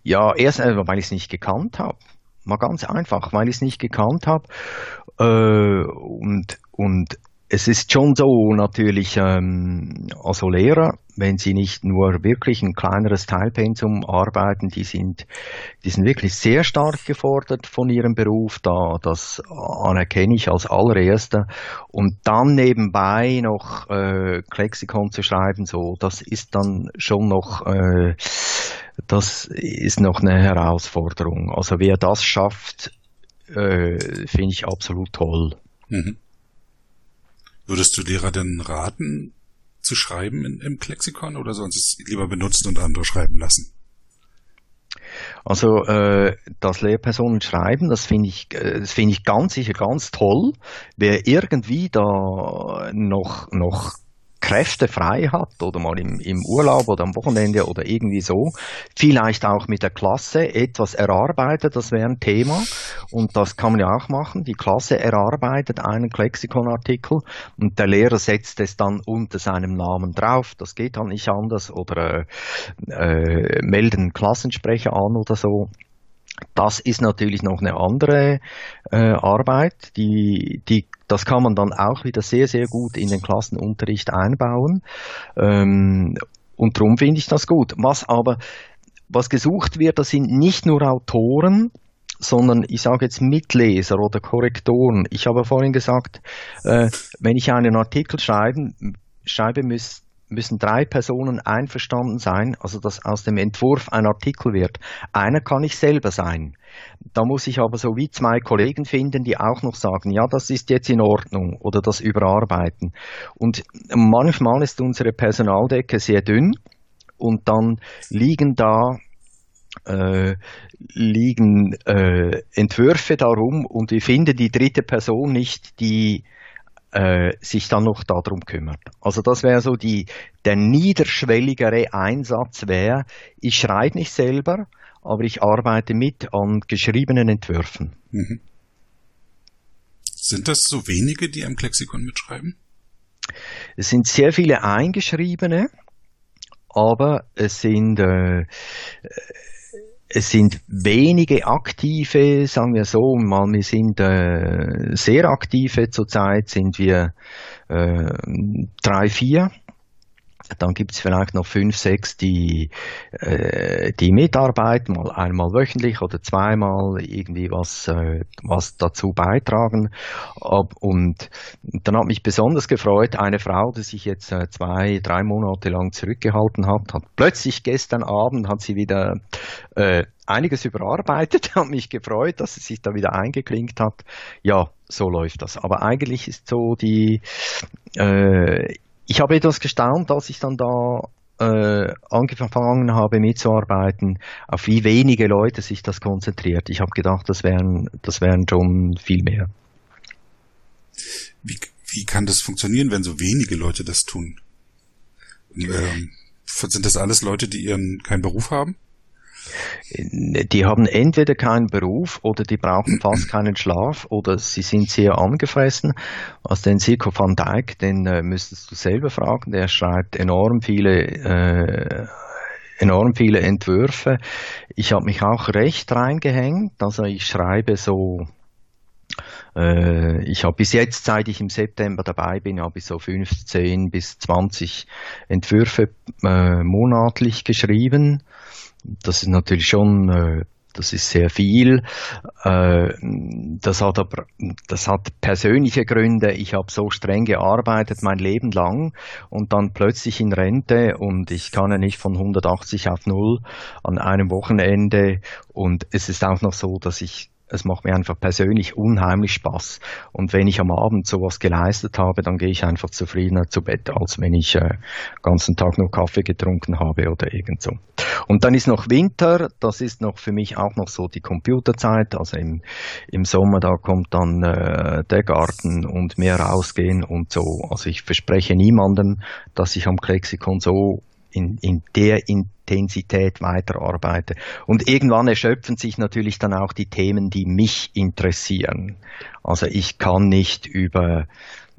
Ja, erst, äh, weil ich es nicht gekannt habe. Mal ganz einfach, weil ich es nicht gekannt habe. Äh, und, und es ist schon so natürlich, ähm, also Lehrer, wenn sie nicht nur wirklich ein kleineres Teilpensum arbeiten, die sind, die sind wirklich sehr stark gefordert von ihrem Beruf, da, das anerkenne ich als allererster. Und dann nebenbei noch äh, Klexikon zu schreiben, so, das ist dann schon noch, äh, das ist noch eine Herausforderung. Also wer das schafft, äh, finde ich absolut toll. Mhm. Würdest du Lehrer denn raten, zu schreiben in, im Klexikon oder sonst es lieber benutzen und andere schreiben lassen? Also äh, das Lehrpersonen schreiben, das finde ich, äh, das finde ich ganz sicher ganz toll. Wer irgendwie da noch noch Kräfte frei hat oder mal im, im Urlaub oder am Wochenende oder irgendwie so, vielleicht auch mit der Klasse etwas erarbeitet, das wäre ein Thema und das kann man ja auch machen. Die Klasse erarbeitet einen Lexikonartikel und der Lehrer setzt es dann unter seinem Namen drauf, das geht dann nicht anders oder äh, äh, melden Klassensprecher an oder so. Das ist natürlich noch eine andere äh, Arbeit, die, die, das kann man dann auch wieder sehr, sehr gut in den Klassenunterricht einbauen. Ähm, und darum finde ich das gut. Was aber, was gesucht wird, das sind nicht nur Autoren, sondern ich sage jetzt Mitleser oder Korrektoren. Ich habe vorhin gesagt, äh, wenn ich einen Artikel schreiben, schreibe, müsste müssen drei Personen einverstanden sein, also dass aus dem Entwurf ein Artikel wird. Einer kann ich selber sein. Da muss ich aber so wie zwei Kollegen finden, die auch noch sagen, ja, das ist jetzt in Ordnung oder das überarbeiten. Und manchmal ist unsere Personaldecke sehr dünn und dann liegen da äh, liegen äh, Entwürfe darum und ich finde die dritte Person nicht, die äh, sich dann noch darum kümmert. Also das wäre so die, der niederschwelligere Einsatz wäre, ich schreibe nicht selber, aber ich arbeite mit an geschriebenen Entwürfen. Mhm. Sind das so wenige, die am Klexikon mitschreiben? Es sind sehr viele eingeschriebene, aber es sind äh, es sind wenige aktive, sagen wir so, mal wir sind äh, sehr aktive. Zurzeit, sind wir äh, drei, vier dann gibt es vielleicht noch fünf, sechs, die, äh, die mitarbeiten, mal einmal wöchentlich oder zweimal irgendwie was, äh, was dazu beitragen. Und dann hat mich besonders gefreut, eine Frau, die sich jetzt äh, zwei, drei Monate lang zurückgehalten hat, hat plötzlich gestern Abend hat sie wieder äh, einiges überarbeitet, [laughs] hat mich gefreut, dass sie sich da wieder eingeklinkt hat. Ja, so läuft das. Aber eigentlich ist so die, äh, ich habe etwas gestaunt, als ich dann da äh, angefangen habe mitzuarbeiten, auf wie wenige Leute sich das konzentriert. Ich habe gedacht, das wären, das wären schon viel mehr. Wie, wie kann das funktionieren, wenn so wenige Leute das tun? Ähm, sind das alles Leute, die ihren keinen Beruf haben? Die haben entweder keinen Beruf oder die brauchen fast keinen Schlaf oder sie sind sehr angefressen. Also den Silko van Dijk, den äh, müsstest du selber fragen, der schreibt enorm viele äh, enorm viele Entwürfe. Ich habe mich auch recht reingehängt, also ich schreibe so äh, ich habe bis jetzt, seit ich im September dabei bin, habe ich so 15 bis 20 Entwürfe äh, monatlich geschrieben. Das ist natürlich schon, äh, das ist sehr viel. Äh, das hat aber, das hat persönliche Gründe. Ich habe so streng gearbeitet mein Leben lang und dann plötzlich in Rente und ich kann ja nicht von 180 auf 0 an einem Wochenende und es ist auch noch so, dass ich es macht mir einfach persönlich unheimlich Spaß. Und wenn ich am Abend sowas geleistet habe, dann gehe ich einfach zufriedener zu Bett, als wenn ich äh, ganzen Tag nur Kaffee getrunken habe oder irgend so. Und dann ist noch Winter, das ist noch für mich auch noch so die Computerzeit. Also im, im Sommer, da kommt dann äh, der Garten und mehr rausgehen und so. Also ich verspreche niemandem, dass ich am Klexikon so in, in der Intensität weiterarbeite. Und irgendwann erschöpfen sich natürlich dann auch die Themen, die mich interessieren. Also ich kann nicht über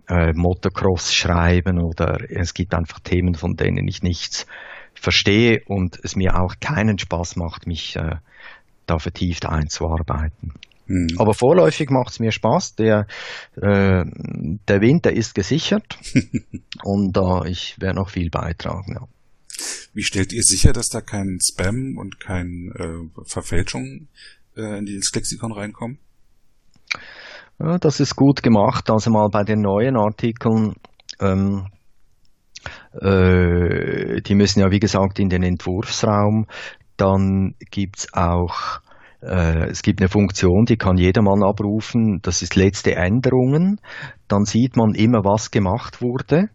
äh, Motocross schreiben oder es gibt einfach Themen, von denen ich nichts verstehe und es mir auch keinen Spaß macht, mich äh, da vertieft einzuarbeiten. Hm. Aber vorläufig macht es mir Spaß. Der, äh, der Winter ist gesichert [laughs] und äh, ich werde noch viel beitragen. Ja. Wie stellt ihr sicher, dass da kein Spam und kein äh, Verfälschung äh, in ins Lexikon reinkommen? Ja, das ist gut gemacht. Also mal bei den neuen Artikeln, ähm, äh, die müssen ja wie gesagt in den Entwurfsraum. Dann gibt's auch äh, es gibt eine Funktion, die kann jedermann abrufen. Das ist letzte Änderungen. Dann sieht man immer, was gemacht wurde.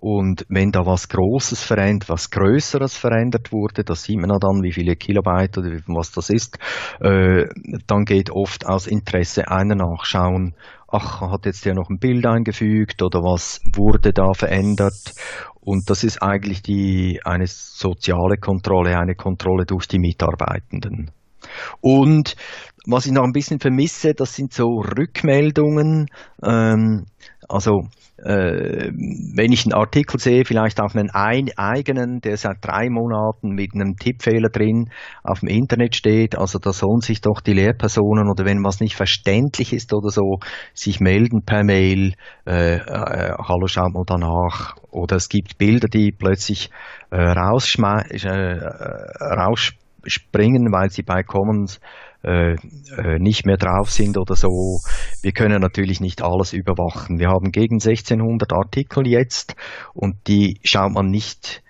Und wenn da was Großes verändert, was Größeres verändert wurde, das sieht man ja dann, wie viele Kilobyte oder was das ist, äh, dann geht oft aus Interesse einer nachschauen, ach, hat jetzt der noch ein Bild eingefügt oder was wurde da verändert? Und das ist eigentlich die, eine soziale Kontrolle, eine Kontrolle durch die Mitarbeitenden. Und was ich noch ein bisschen vermisse, das sind so Rückmeldungen. Ähm, also äh, wenn ich einen Artikel sehe, vielleicht auf einen ein, eigenen, der seit drei Monaten mit einem Tippfehler drin auf dem Internet steht, also da sollen sich doch die Lehrpersonen oder wenn was nicht verständlich ist oder so, sich melden per Mail, äh, äh, hallo, schaut mal danach. Oder es gibt Bilder, die plötzlich äh, rausschme äh, rausspringen, weil sie bei Commons äh, äh, nicht mehr drauf sind oder so. Wir können natürlich nicht alles überwachen. Wir haben gegen 1600 Artikel jetzt und die schaut man nicht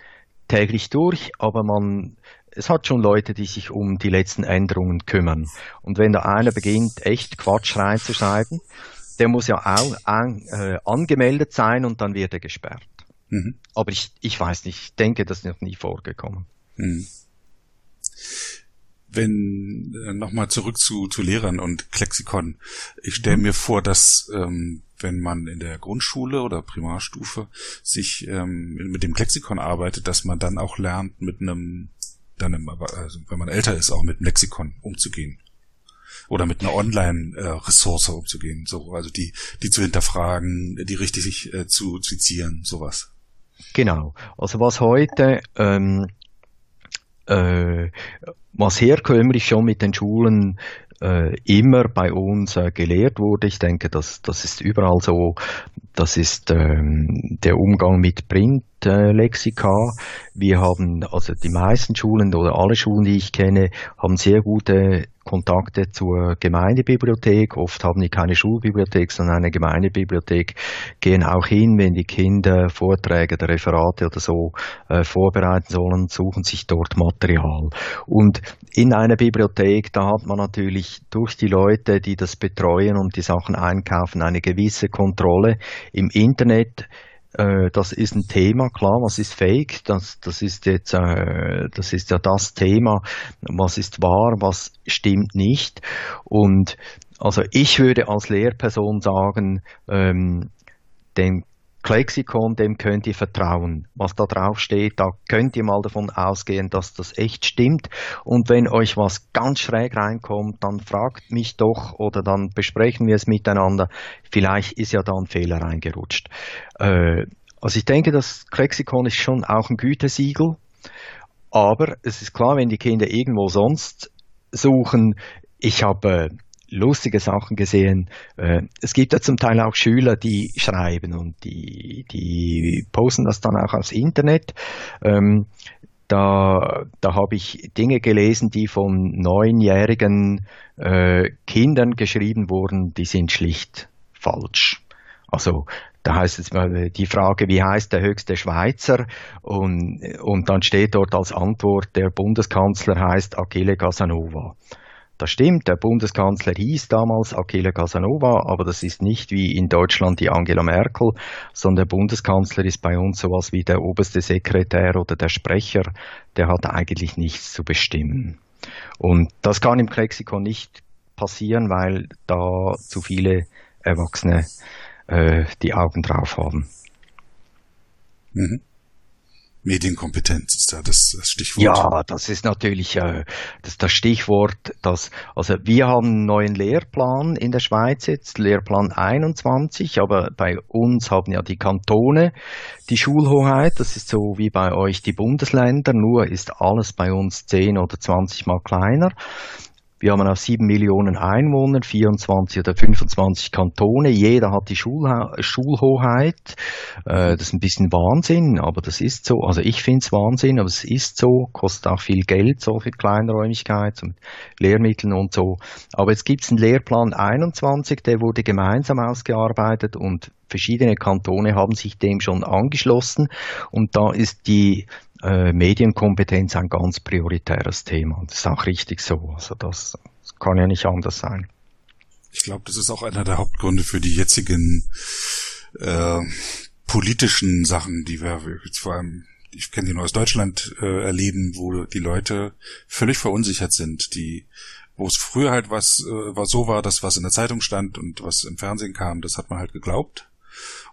täglich durch, aber man es hat schon Leute, die sich um die letzten Änderungen kümmern. Und wenn da einer beginnt, echt Quatsch reinzuschreiben, der muss ja auch an, äh, angemeldet sein und dann wird er gesperrt. Mhm. Aber ich, ich weiß nicht, ich denke, das ist noch nie vorgekommen. Mhm wenn äh, nochmal zurück zu, zu Lehrern und Klexikon. Ich stelle mhm. mir vor, dass ähm, wenn man in der Grundschule oder Primarstufe sich ähm, mit dem Klexikon arbeitet, dass man dann auch lernt, mit einem, dann im, also wenn man älter ist, auch mit einem Lexikon umzugehen. Oder mit einer Online-Ressource umzugehen, so, also die, die zu hinterfragen, die richtig äh, zu zitieren, sowas. Genau. Also was heute ähm, äh, was herkömmlich schon mit den Schulen äh, immer bei uns äh, gelehrt wurde. Ich denke, das, das ist überall so. Das ist ähm, der Umgang mit Printlexika. Äh, Wir haben, also die meisten Schulen oder alle Schulen, die ich kenne, haben sehr gute Kontakte zur Gemeindebibliothek. Oft haben die keine Schulbibliothek, sondern eine Gemeindebibliothek, gehen auch hin, wenn die Kinder Vorträge oder Referate oder so äh, vorbereiten sollen, suchen sich dort Material. Und in einer Bibliothek, da hat man natürlich durch die Leute, die das betreuen und die Sachen einkaufen, eine gewisse Kontrolle. Im Internet äh, das ist ein Thema, klar, was ist fake, das, das ist jetzt, äh, das ist ja das Thema, was ist wahr, was stimmt nicht. Und also ich würde als Lehrperson sagen, ähm, dem Klexikon, dem könnt ihr vertrauen. Was da drauf steht, da könnt ihr mal davon ausgehen, dass das echt stimmt. Und wenn euch was ganz schräg reinkommt, dann fragt mich doch oder dann besprechen wir es miteinander. Vielleicht ist ja da ein Fehler reingerutscht. Äh, also ich denke, das Klexikon ist schon auch ein Gütesiegel. Aber es ist klar, wenn die Kinder irgendwo sonst suchen, ich habe lustige Sachen gesehen. Äh, es gibt ja zum Teil auch Schüler, die schreiben und die, die posten das dann auch aufs Internet. Ähm, da, da habe ich Dinge gelesen, die von neunjährigen äh, Kindern geschrieben wurden, die sind schlicht falsch. Also da heißt es mal die Frage, wie heißt der höchste Schweizer? Und, und dann steht dort als Antwort, der Bundeskanzler heißt Achille Casanova. Das stimmt, der Bundeskanzler hieß damals Achille Casanova, aber das ist nicht wie in Deutschland die Angela Merkel, sondern der Bundeskanzler ist bei uns sowas wie der oberste Sekretär oder der Sprecher, der hat eigentlich nichts zu bestimmen. Und das kann im Lexikon nicht passieren, weil da zu viele Erwachsene äh, die Augen drauf haben. Mhm. Medienkompetenz ist da das, das Stichwort. Ja, das ist natürlich äh, das, das Stichwort. Das, also wir haben einen neuen Lehrplan in der Schweiz jetzt, Lehrplan 21, aber bei uns haben ja die Kantone die Schulhoheit. Das ist so wie bei euch die Bundesländer, nur ist alles bei uns 10 oder 20 mal kleiner. Wir haben auf sieben Millionen Einwohner, 24 oder 25 Kantone. Jeder hat die Schulha Schulhoheit. Äh, das ist ein bisschen Wahnsinn, aber das ist so. Also ich finde es Wahnsinn, aber es ist so. Kostet auch viel Geld, solche Kleinräumigkeiten, Lehrmitteln und so. Aber jetzt gibt es einen Lehrplan 21, der wurde gemeinsam ausgearbeitet und verschiedene Kantone haben sich dem schon angeschlossen. Und da ist die äh, Medienkompetenz ein ganz prioritäres Thema. Das ist auch richtig so. Also das, das kann ja nicht anders sein. Ich glaube, das ist auch einer der Hauptgründe für die jetzigen äh, politischen Sachen, die wir jetzt vor allem, ich kenne die aus Deutschland äh, erleben, wo die Leute völlig verunsichert sind, die wo es früher halt was äh, war so war, dass was in der Zeitung stand und was im Fernsehen kam, das hat man halt geglaubt.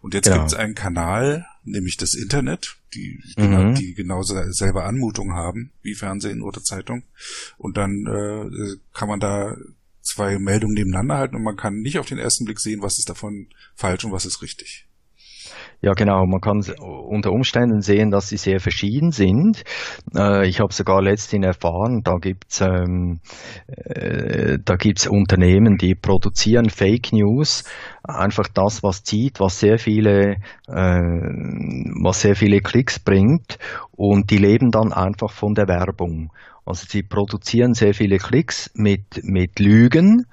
Und jetzt genau. gibt es einen Kanal, nämlich das Internet, die, mhm. die genauso selber Anmutung haben wie Fernsehen oder Zeitung. Und dann äh, kann man da zwei Meldungen nebeneinander halten und man kann nicht auf den ersten Blick sehen, was ist davon falsch und was ist richtig. Ja, genau. Man kann unter Umständen sehen, dass sie sehr verschieden sind. Äh, ich habe sogar letztens erfahren, da gibt's ähm, äh, da gibt's Unternehmen, die produzieren Fake News, einfach das, was zieht, was sehr viele, äh, was sehr viele Klicks bringt, und die leben dann einfach von der Werbung. Also sie produzieren sehr viele Klicks mit, mit Lügen,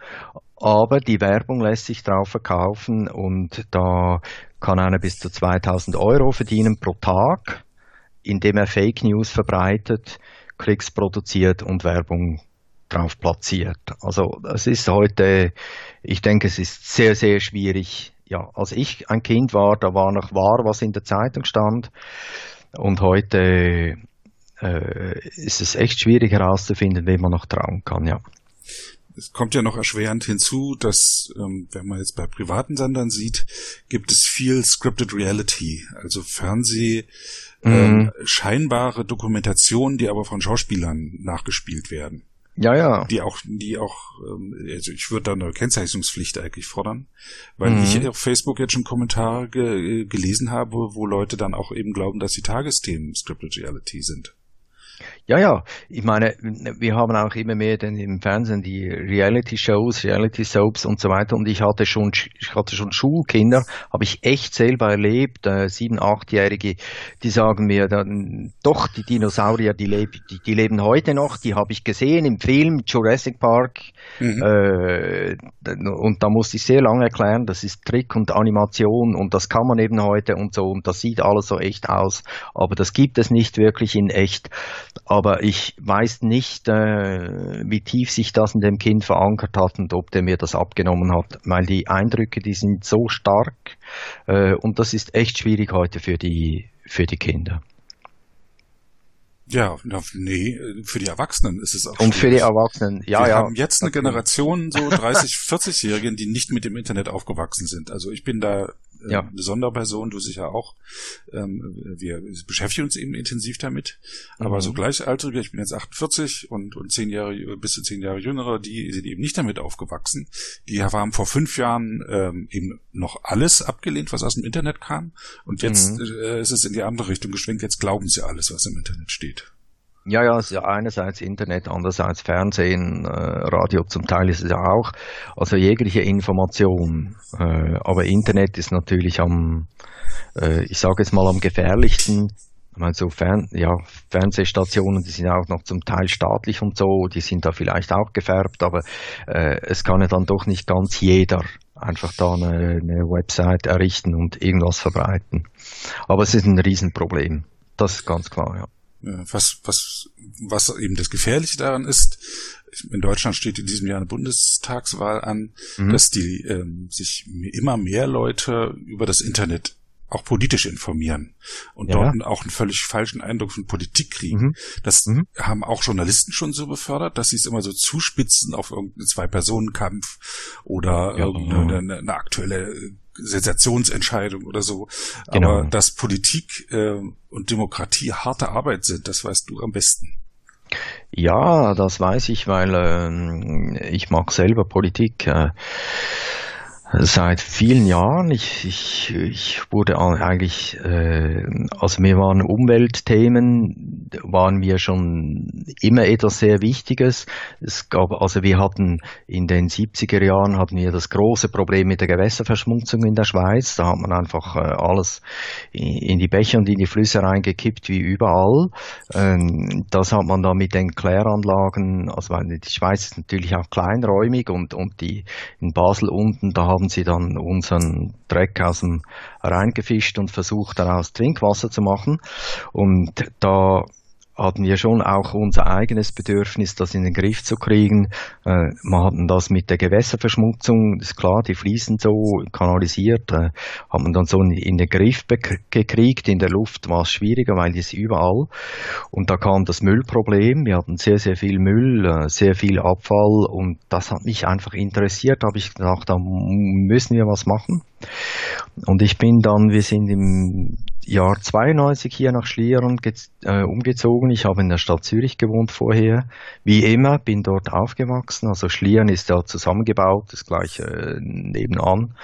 aber die Werbung lässt sich drauf verkaufen und da kann einer bis zu 2000 Euro verdienen pro Tag, indem er Fake News verbreitet, Klicks produziert und Werbung drauf platziert. Also es ist heute, ich denke, es ist sehr, sehr schwierig. Ja, als ich ein Kind war, da war noch wahr, was in der Zeitung stand. Und heute äh, ist es echt schwierig herauszufinden, wem man noch trauen kann, ja. Es kommt ja noch erschwerend hinzu, dass, ähm, wenn man jetzt bei privaten Sendern sieht, gibt es viel Scripted Reality, also Fernseh, mhm. ähm, scheinbare Dokumentationen, die aber von Schauspielern nachgespielt werden. Ja, ja. Die auch, die auch, ähm, also ich würde da eine Kennzeichnungspflicht eigentlich fordern, weil mhm. ich auf Facebook jetzt schon Kommentare ge gelesen habe, wo Leute dann auch eben glauben, dass die Tagesthemen Scripted Reality sind. Ja, ja, ich meine, wir haben auch immer mehr denn im Fernsehen die Reality-Shows, Reality-Soaps und so weiter. Und ich hatte schon, ich hatte schon Schulkinder, habe ich echt selber erlebt, äh, sieben, achtjährige, die sagen mir dann, doch, die Dinosaurier, die, leb, die, die leben heute noch, die habe ich gesehen im Film Jurassic Park. Mhm. Äh, und da musste ich sehr lange erklären, das ist Trick und Animation und das kann man eben heute und so und das sieht alles so echt aus, aber das gibt es nicht wirklich in echt. Aber ich weiß nicht, äh, wie tief sich das in dem Kind verankert hat und ob der mir das abgenommen hat, weil die Eindrücke, die sind so stark äh, und das ist echt schwierig heute für die, für die Kinder. Ja, nee, für die Erwachsenen ist es auch. Und schwierig. für die Erwachsenen, ja, Wir ja. Wir haben jetzt eine Generation, so 30, 40-Jährigen, die nicht mit dem Internet aufgewachsen sind. Also ich bin da ja. eine Sonderperson, du sicher auch. Ähm, wir beschäftigen uns eben intensiv damit. Aber mhm. so gleichaltrige, ich bin jetzt 48 und, und zehn Jahre, bis zu zehn Jahre jüngere, die sind eben nicht damit aufgewachsen. Die haben vor fünf Jahren ähm, eben noch alles abgelehnt, was aus dem Internet kam. Und jetzt mhm. äh, ist es in die andere Richtung geschwenkt. Jetzt glauben sie alles, was im Internet steht. Ja, ja, ja einerseits Internet, andererseits Fernsehen, äh, Radio zum Teil ist es ja auch. Also jegliche Information. Äh, aber Internet ist natürlich am, äh, ich sage jetzt mal am gefährlichsten. Ich meine, so Fern ja, Fernsehstationen, die sind auch noch zum Teil staatlich und so, die sind da vielleicht auch gefärbt, aber äh, es kann ja dann doch nicht ganz jeder einfach da eine, eine Website errichten und irgendwas verbreiten. Aber es ist ein Riesenproblem. Das ist ganz klar, ja. Äh, was, was, was eben das Gefährliche daran ist, in Deutschland steht in diesem Jahr eine Bundestagswahl an, mhm. dass die ähm, sich immer mehr Leute über das Internet auch politisch informieren und ja. dort auch einen völlig falschen Eindruck von Politik kriegen. Mhm. Das mhm. haben auch Journalisten schon so befördert, dass sie es immer so zuspitzen auf irgendeinen Zwei-Personen-Kampf oder ja, irgendeine eine, aktuelle Sensationsentscheidung oder so. Genau. Aber dass Politik äh, und Demokratie harte Arbeit sind, das weißt du am besten. Ja, das weiß ich, weil äh, ich mag selber Politik. Äh, Seit vielen Jahren. Ich, ich, ich wurde eigentlich, äh, also mir waren Umweltthemen, waren mir schon immer etwas sehr Wichtiges. Es gab, also wir hatten in den 70er Jahren hatten wir das große Problem mit der Gewässerverschmutzung in der Schweiz. Da hat man einfach äh, alles in die Bäche und in die Flüsse reingekippt, wie überall. Ähm, das hat man da mit den Kläranlagen, also die Schweiz ist natürlich auch kleinräumig und, und die in Basel unten, da haben haben sie dann unseren Dreck aus dem Rhein gefischt und versucht daraus Trinkwasser zu machen. Und da hatten wir schon auch unser eigenes Bedürfnis, das in den Griff zu kriegen. Äh, wir hatten das mit der Gewässerverschmutzung, ist klar, die fließen so kanalisiert, äh, hat man dann so in den Griff gekriegt. In der Luft war es schwieriger, weil die ist überall. Und da kam das Müllproblem. Wir hatten sehr, sehr viel Müll, äh, sehr viel Abfall und das hat mich einfach interessiert. Da habe ich gedacht, da müssen wir was machen. Und ich bin dann, wir sind im Jahr 92 hier nach Schlieren äh, umgezogen. Ich habe in der Stadt Zürich gewohnt vorher. Wie immer, bin dort aufgewachsen. Also Schlieren ist ja zusammengebaut, das gleiche äh, nebenan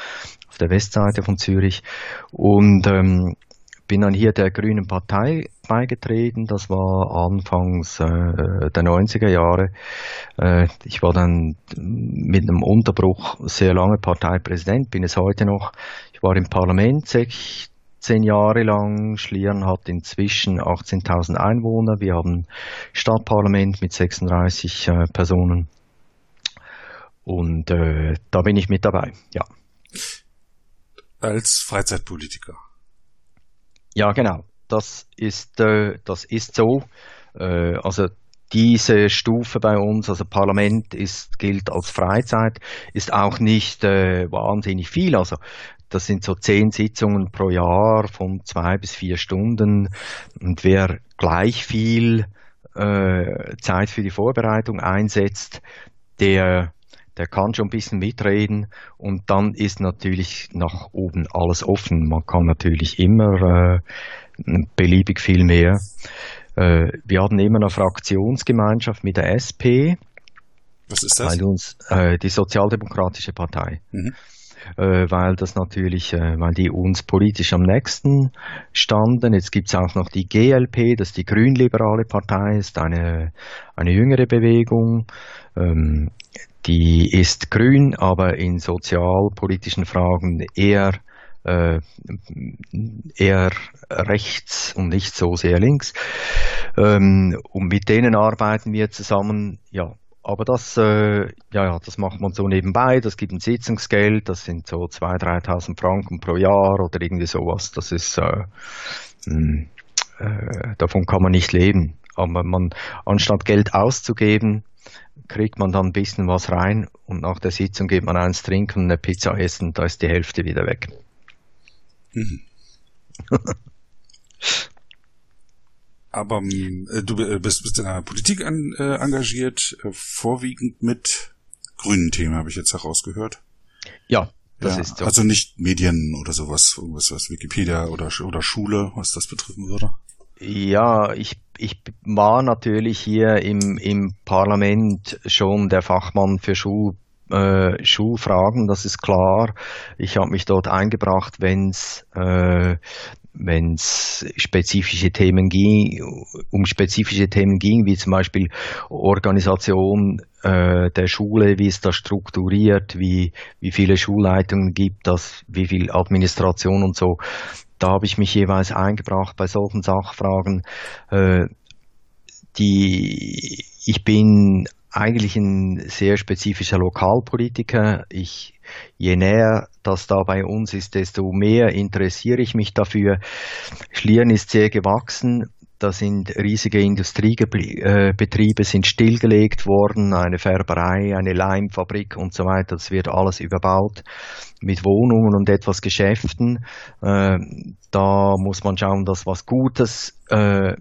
auf der Westseite von Zürich. Und ähm, bin dann hier der Grünen Partei beigetreten. Das war anfangs äh, der 90er Jahre. Äh, ich war dann mit einem Unterbruch sehr lange Parteipräsident, bin es heute noch. Ich war im Parlament 16 Jahre lang. Schlieren hat inzwischen 18.000 Einwohner. Wir haben Stadtparlament mit 36 äh, Personen. Und äh, da bin ich mit dabei, ja. Als Freizeitpolitiker. Ja, genau. Das ist, äh, das ist so. Äh, also diese Stufe bei uns, also Parlament ist, gilt als Freizeit, ist auch nicht äh, wahnsinnig viel. Also das sind so zehn Sitzungen pro Jahr von zwei bis vier Stunden. Und wer gleich viel äh, Zeit für die Vorbereitung einsetzt, der der kann schon ein bisschen mitreden und dann ist natürlich nach oben alles offen. Man kann natürlich immer äh, beliebig viel mehr. Äh, wir haben immer eine Fraktionsgemeinschaft mit der SP. Was ist das? Weil uns, äh, die Sozialdemokratische Partei. Mhm. Äh, weil das natürlich, äh, weil die uns politisch am nächsten standen. Jetzt gibt es auch noch die GLP, das ist die grünliberale Partei, ist eine, eine jüngere Bewegung. Ähm, die ist grün, aber in sozialpolitischen Fragen eher äh, eher rechts und nicht so sehr links. Ähm, und mit denen arbeiten wir zusammen, ja. Aber das, äh, ja, ja, das macht man so nebenbei. Das gibt ein Sitzungsgeld. Das sind so 2.000, 3.000 Franken pro Jahr oder irgendwie sowas. Das ist, äh, hm, äh, davon kann man nicht leben. Aber man, anstatt Geld auszugeben, kriegt man dann ein bisschen was rein und nach der Sitzung geht man eins trinken und eine Pizza essen, da ist die Hälfte wieder weg. Mhm. [laughs] Aber äh, du äh, bist, bist in der Politik an, äh, engagiert, äh, vorwiegend mit grünen Themen, habe ich jetzt herausgehört. Ja, das ja, ist so. Also nicht Medien oder sowas, irgendwas was Wikipedia oder, oder Schule, was das betreffen würde. Ja, ich, ich war natürlich hier im, im Parlament schon der Fachmann für Schul, äh, Schulfragen, das ist klar. Ich habe mich dort eingebracht, wenn es äh, wenn es spezifische Themen ging, um spezifische Themen ging, wie zum Beispiel Organisation äh, der Schule, wie ist das strukturiert, wie, wie viele Schulleitungen gibt das, wie viel Administration und so da habe ich mich jeweils eingebracht bei solchen Sachfragen. Äh, die, ich bin eigentlich ein sehr spezifischer Lokalpolitiker. Ich, je näher das da bei uns ist, desto mehr interessiere ich mich dafür. Schlieren ist sehr gewachsen. Da sind riesige Industriebetriebe sind stillgelegt worden, eine Färberei, eine Leimfabrik und so weiter. Das wird alles überbaut mit Wohnungen und etwas Geschäften. Äh, da muss man schauen, dass was Gutes äh,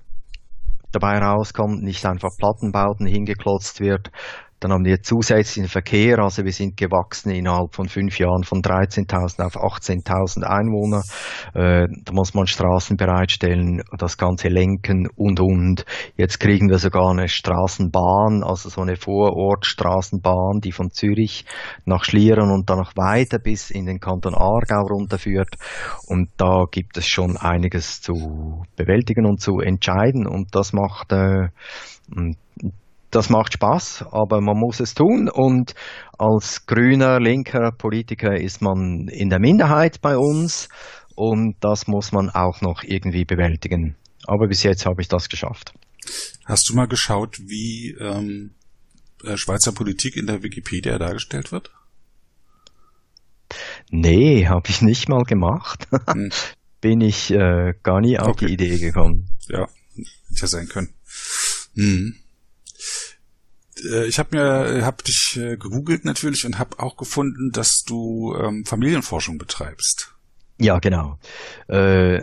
dabei rauskommt, nicht einfach Plattenbauten hingeklotzt wird, dann haben wir zusätzlichen Verkehr, also wir sind gewachsen innerhalb von fünf Jahren von 13.000 auf 18.000 Einwohner. Äh, da muss man Straßen bereitstellen, das Ganze lenken und und. Jetzt kriegen wir sogar eine Straßenbahn, also so eine Vorortstraßenbahn, die von Zürich nach Schlieren und dann noch weiter bis in den Kanton Aargau runterführt. Und da gibt es schon einiges zu bewältigen und zu entscheiden und das macht äh, das macht Spaß, aber man muss es tun und als grüner, linker Politiker ist man in der Minderheit bei uns und das muss man auch noch irgendwie bewältigen. Aber bis jetzt habe ich das geschafft. Hast du mal geschaut, wie ähm, äh, Schweizer Politik in der Wikipedia dargestellt wird? Nee, habe ich nicht mal gemacht. Hm. [laughs] Bin ich äh, gar nie auf okay. die Idee gekommen. Ja, hätte ja sein können. Hm. Äh, ich habe mir, hab dich äh, gegoogelt natürlich und habe auch gefunden, dass du ähm, Familienforschung betreibst. Ja, genau. Äh,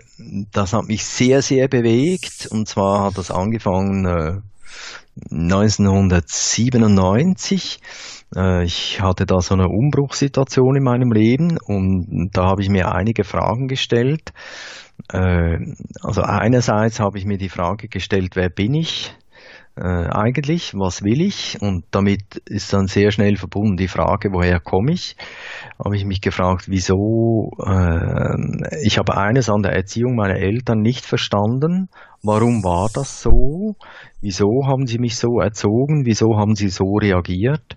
das hat mich sehr, sehr bewegt. Und zwar hat das angefangen äh, 1997. Äh, ich hatte da so eine Umbruchssituation in meinem Leben und da habe ich mir einige Fragen gestellt. Äh, also einerseits habe ich mir die Frage gestellt, wer bin ich? Äh, eigentlich, was will ich? Und damit ist dann sehr schnell verbunden die Frage, woher komme ich? Habe ich mich gefragt, wieso? Äh, ich habe eines an der Erziehung meiner Eltern nicht verstanden. Warum war das so? Wieso haben sie mich so erzogen? Wieso haben sie so reagiert?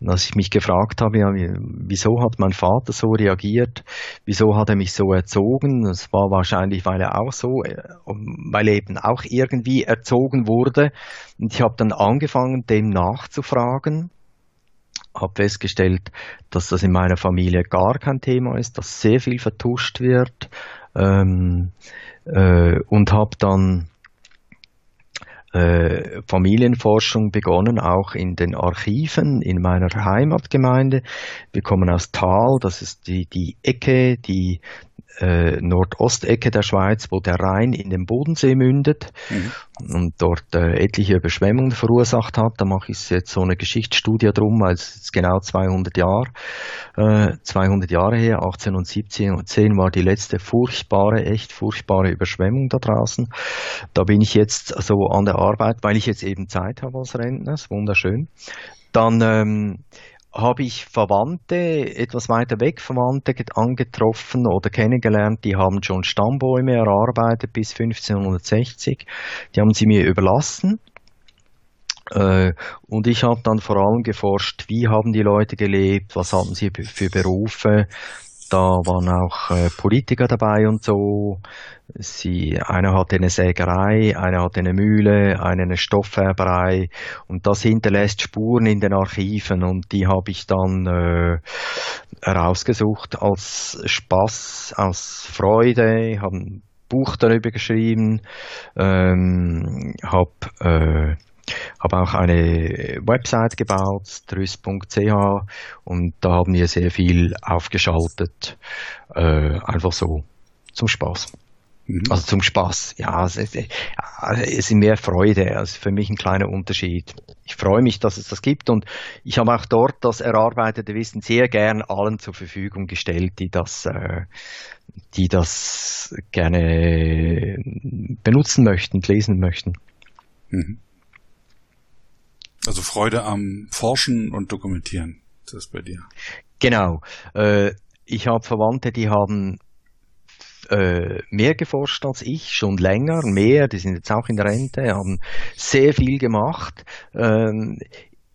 Und als ich mich gefragt habe, ja, wieso hat mein Vater so reagiert? Wieso hat er mich so erzogen? Das war wahrscheinlich, weil er auch so, äh, weil er eben auch irgendwie erzogen wurde. Und ich habe dann angefangen, dem nachzufragen habe festgestellt, dass das in meiner Familie gar kein Thema ist, dass sehr viel vertuscht wird ähm, äh, und habe dann äh, Familienforschung begonnen, auch in den Archiven in meiner Heimatgemeinde. Wir kommen aus Thal, das ist die, die Ecke, die äh, Nordostecke der Schweiz, wo der Rhein in den Bodensee mündet mhm. und dort äh, etliche Überschwemmungen verursacht hat. Da mache ich jetzt so eine Geschichtsstudie drum, weil es ist genau 200 Jahre, äh, 200 Jahre her, 1817 und 10 war die letzte furchtbare, echt furchtbare Überschwemmung da draußen. Da bin ich jetzt so an der Arbeit, weil ich jetzt eben Zeit habe als Rentner, ist wunderschön. Dann ähm, habe ich Verwandte, etwas weiter weg Verwandte angetroffen oder kennengelernt, die haben schon Stammbäume erarbeitet bis 1560. Die haben sie mir überlassen. Äh, und ich habe dann vor allem geforscht, wie haben die Leute gelebt, was hatten sie für Berufe, da waren auch äh, Politiker dabei und so. Sie, einer hatte eine Sägerei, einer hatte eine Mühle, einer eine Stofffärberei und das hinterlässt Spuren in den Archiven und die habe ich dann äh, herausgesucht als Spaß, aus Freude, habe ein Buch darüber geschrieben, ähm, habe äh, habe auch eine Website gebaut, trüss.ch und da haben wir sehr viel aufgeschaltet, äh, einfach so zum Spaß. Mhm. Also zum Spaß, ja, es ist, es ist mehr Freude, also für mich ein kleiner Unterschied. Ich freue mich, dass es das gibt und ich habe auch dort das erarbeitete Wissen sehr gern allen zur Verfügung gestellt, die das, äh, die das gerne benutzen möchten, lesen möchten. Mhm. Also Freude am Forschen und Dokumentieren. Das ist bei dir. Genau. Äh, ich habe Verwandte, die haben äh, mehr geforscht als ich, schon länger, mehr, die sind jetzt auch in der Rente, haben sehr viel gemacht. Ähm,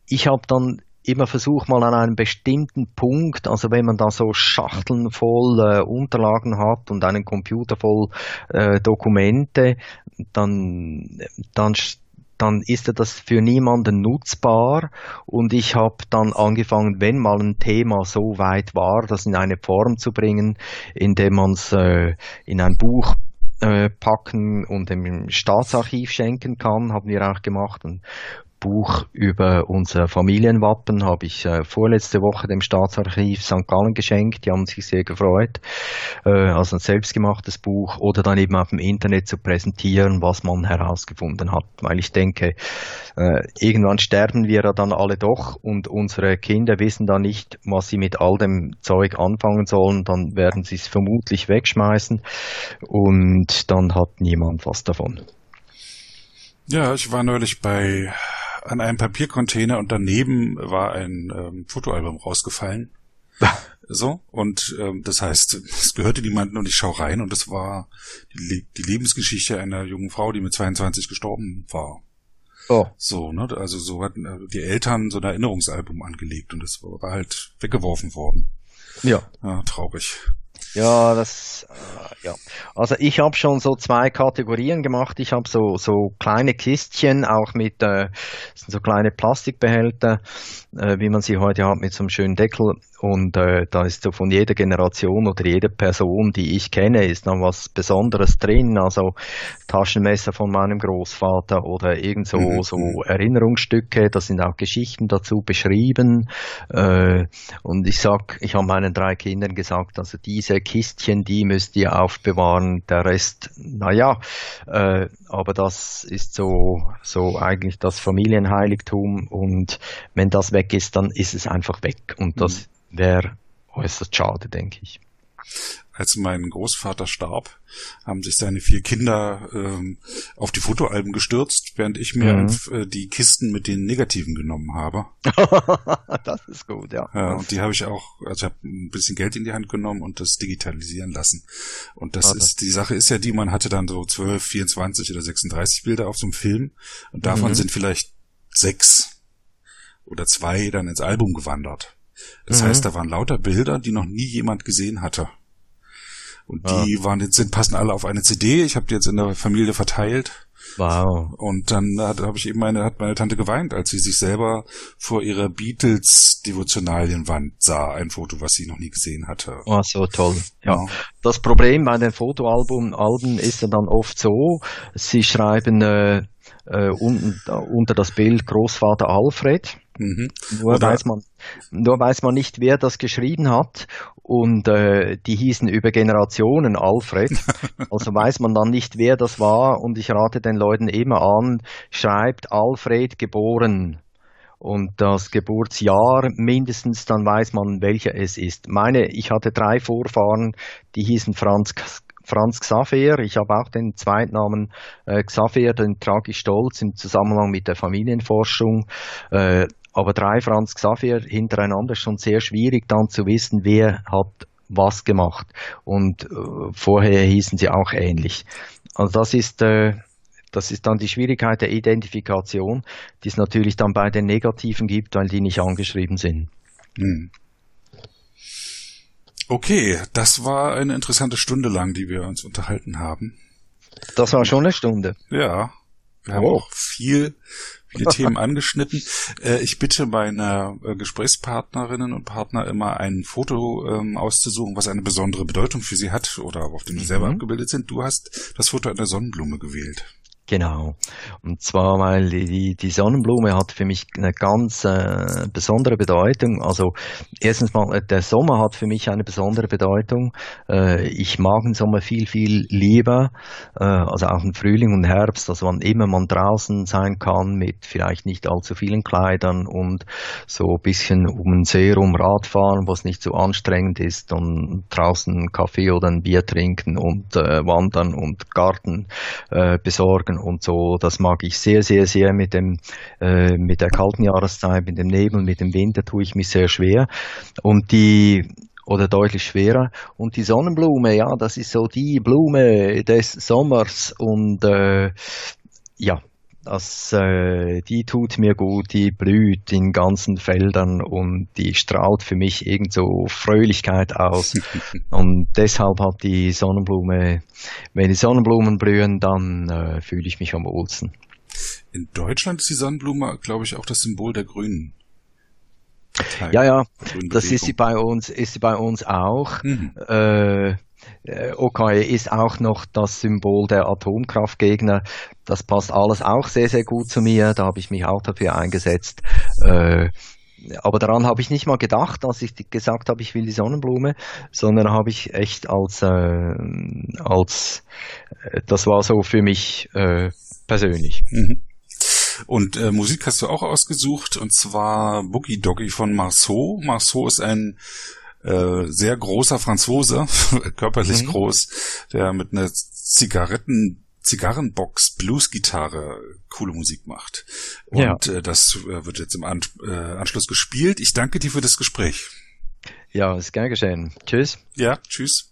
ich habe dann immer versucht, mal an einem bestimmten Punkt, also wenn man da so Schachteln voll äh, Unterlagen hat und einen Computer voll äh, Dokumente, dann, dann dann ist das für niemanden nutzbar und ich habe dann angefangen, wenn mal ein Thema so weit war, das in eine Form zu bringen, indem man es äh, in ein Buch äh, packen und dem Staatsarchiv schenken kann, haben wir auch gemacht. Und Buch über unser Familienwappen habe ich äh, vorletzte Woche dem Staatsarchiv St. Gallen geschenkt. Die haben sich sehr gefreut. Äh, also ein selbstgemachtes Buch oder dann eben auf dem Internet zu präsentieren, was man herausgefunden hat. Weil ich denke, äh, irgendwann sterben wir ja dann alle doch und unsere Kinder wissen dann nicht, was sie mit all dem Zeug anfangen sollen. Dann werden sie es vermutlich wegschmeißen und dann hat niemand was davon. Ja, ich war neulich bei an einem Papiercontainer und daneben war ein ähm, Fotoalbum rausgefallen. [laughs] so, und ähm, das heißt, es gehörte niemandem und ich schaue rein und es war die, die Lebensgeschichte einer jungen Frau, die mit 22 gestorben war. Oh. So, ne? Also so hatten äh, die Eltern so ein Erinnerungsalbum angelegt und das war halt weggeworfen worden. Ja. Ja, traurig. Ja, das, äh, ja. Also ich habe schon so zwei Kategorien gemacht. Ich habe so, so kleine Kistchen, auch mit äh, so kleine Plastikbehälter, äh, wie man sie heute hat, mit so einem schönen Deckel. Und äh, da ist so von jeder Generation oder jeder Person, die ich kenne, ist dann was Besonderes drin. Also Taschenmesser von meinem Großvater oder irgend so, mhm. so. Erinnerungsstücke. Da sind auch Geschichten dazu beschrieben. Äh, und ich sag, ich habe meinen drei Kindern gesagt, also diese Kistchen, die müsst ihr aufbewahren. Der Rest, naja, äh, aber das ist so, so eigentlich das Familienheiligtum. Und wenn das weg ist, dann ist es einfach weg. Und das mhm wäre äußerst schade, denke ich. Als mein Großvater starb, haben sich seine vier Kinder ähm, auf die Fotoalben gestürzt, während ich mir mhm. äh, die Kisten mit den Negativen genommen habe. [laughs] das ist gut, ja. ja und die habe ich auch, also ich habe ein bisschen Geld in die Hand genommen und das digitalisieren lassen. Und das Warte. ist, die Sache ist ja die, man hatte dann so 12, 24 oder 36 Bilder auf so einem Film und davon mhm. sind vielleicht sechs oder zwei dann ins Album gewandert. Das mhm. heißt, da waren lauter Bilder, die noch nie jemand gesehen hatte. Und die ja. waren jetzt, sind, passen alle auf eine CD. Ich habe die jetzt in der Familie verteilt. Wow. Und dann hat, habe ich eben meine, hat meine Tante geweint, als sie sich selber vor ihrer Beatles-Devotionalienwand sah. Ein Foto, was sie noch nie gesehen hatte. Oh, so toll. Ja. ja. Das Problem bei den Fotoalben Alben ist ja dann oft so, sie schreiben äh, äh, un, unter das Bild Großvater Alfred. Mhm. Nur, weiß man, nur weiß man nicht, wer das geschrieben hat. Und äh, die hießen über Generationen Alfred. [laughs] Also weiß man dann nicht, wer das war. Und ich rate den Leuten immer an, schreibt Alfred geboren und das Geburtsjahr mindestens, dann weiß man, welcher es ist. Meine, ich hatte drei Vorfahren, die hießen Franz Franz Xaver. Ich habe auch den Zweitnamen äh, Xaver, den trage ich stolz im Zusammenhang mit der Familienforschung. Äh, aber drei Franz Xaver hintereinander ist schon sehr schwierig dann zu wissen, wer hat was gemacht. Und äh, vorher hießen sie auch ähnlich. Also das ist, äh, das ist dann die Schwierigkeit der Identifikation, die es natürlich dann bei den Negativen gibt, weil die nicht angeschrieben sind. Hm. Okay, das war eine interessante Stunde lang, die wir uns unterhalten haben. Das war schon eine Stunde. Ja. Wir haben oh. auch viel, viele Themen angeschnitten. Äh, ich bitte meine äh, Gesprächspartnerinnen und Partner immer ein Foto ähm, auszusuchen, was eine besondere Bedeutung für sie hat oder auf dem sie selber mhm. abgebildet sind. Du hast das Foto einer Sonnenblume gewählt. Genau. Und zwar, weil die, die Sonnenblume hat für mich eine ganz äh, besondere Bedeutung. Also erstens mal, äh, der Sommer hat für mich eine besondere Bedeutung. Äh, ich mag den Sommer viel, viel lieber. Äh, also auch im Frühling und Herbst, also wann immer man draußen sein kann mit vielleicht nicht allzu vielen Kleidern und so ein bisschen um den See rum Radfahren, was nicht so anstrengend ist und draußen Kaffee oder ein Bier trinken und äh, wandern und Garten äh, besorgen Tagen und so. Das mag ich sehr, sehr, sehr mit dem, äh, mit der kalten Jahreszeit, mit dem Nebel, mit dem Winter tue ich mich sehr schwer. Und die, oder deutlich schwerer. Und die Sonnenblume, ja, das ist so die Blume des Sommers und äh, ja, das, äh, die tut mir gut, die blüht in ganzen Feldern und die strahlt für mich irgendwo Fröhlichkeit aus. [laughs] und deshalb hat die Sonnenblume, wenn die Sonnenblumen blühen, dann äh, fühle ich mich am wohlsten. In Deutschland ist die Sonnenblume, glaube ich, auch das Symbol der Grünen. Ja, ja, das ist sie bei uns, ist sie bei uns auch. Mhm. Äh, äh, okay, ist auch noch das Symbol der Atomkraftgegner. Das passt alles auch sehr, sehr gut zu mir. Da habe ich mich auch dafür eingesetzt. Äh, aber daran habe ich nicht mal gedacht, als ich gesagt habe, ich will die Sonnenblume, sondern habe ich echt als, äh, als das war so für mich persönlich. Mhm. Und äh, Musik hast du auch ausgesucht, und zwar Boogie Doggy von Marceau. Marceau ist ein äh, sehr großer Franzose, [laughs] körperlich mhm. groß, der mit einer Zigaretten Zigarrenbox Bluesgitarre coole Musik macht. Und ja. äh, das äh, wird jetzt im An äh, Anschluss gespielt. Ich danke dir für das Gespräch. Ja, ist gern geschehen. Tschüss. Ja, tschüss.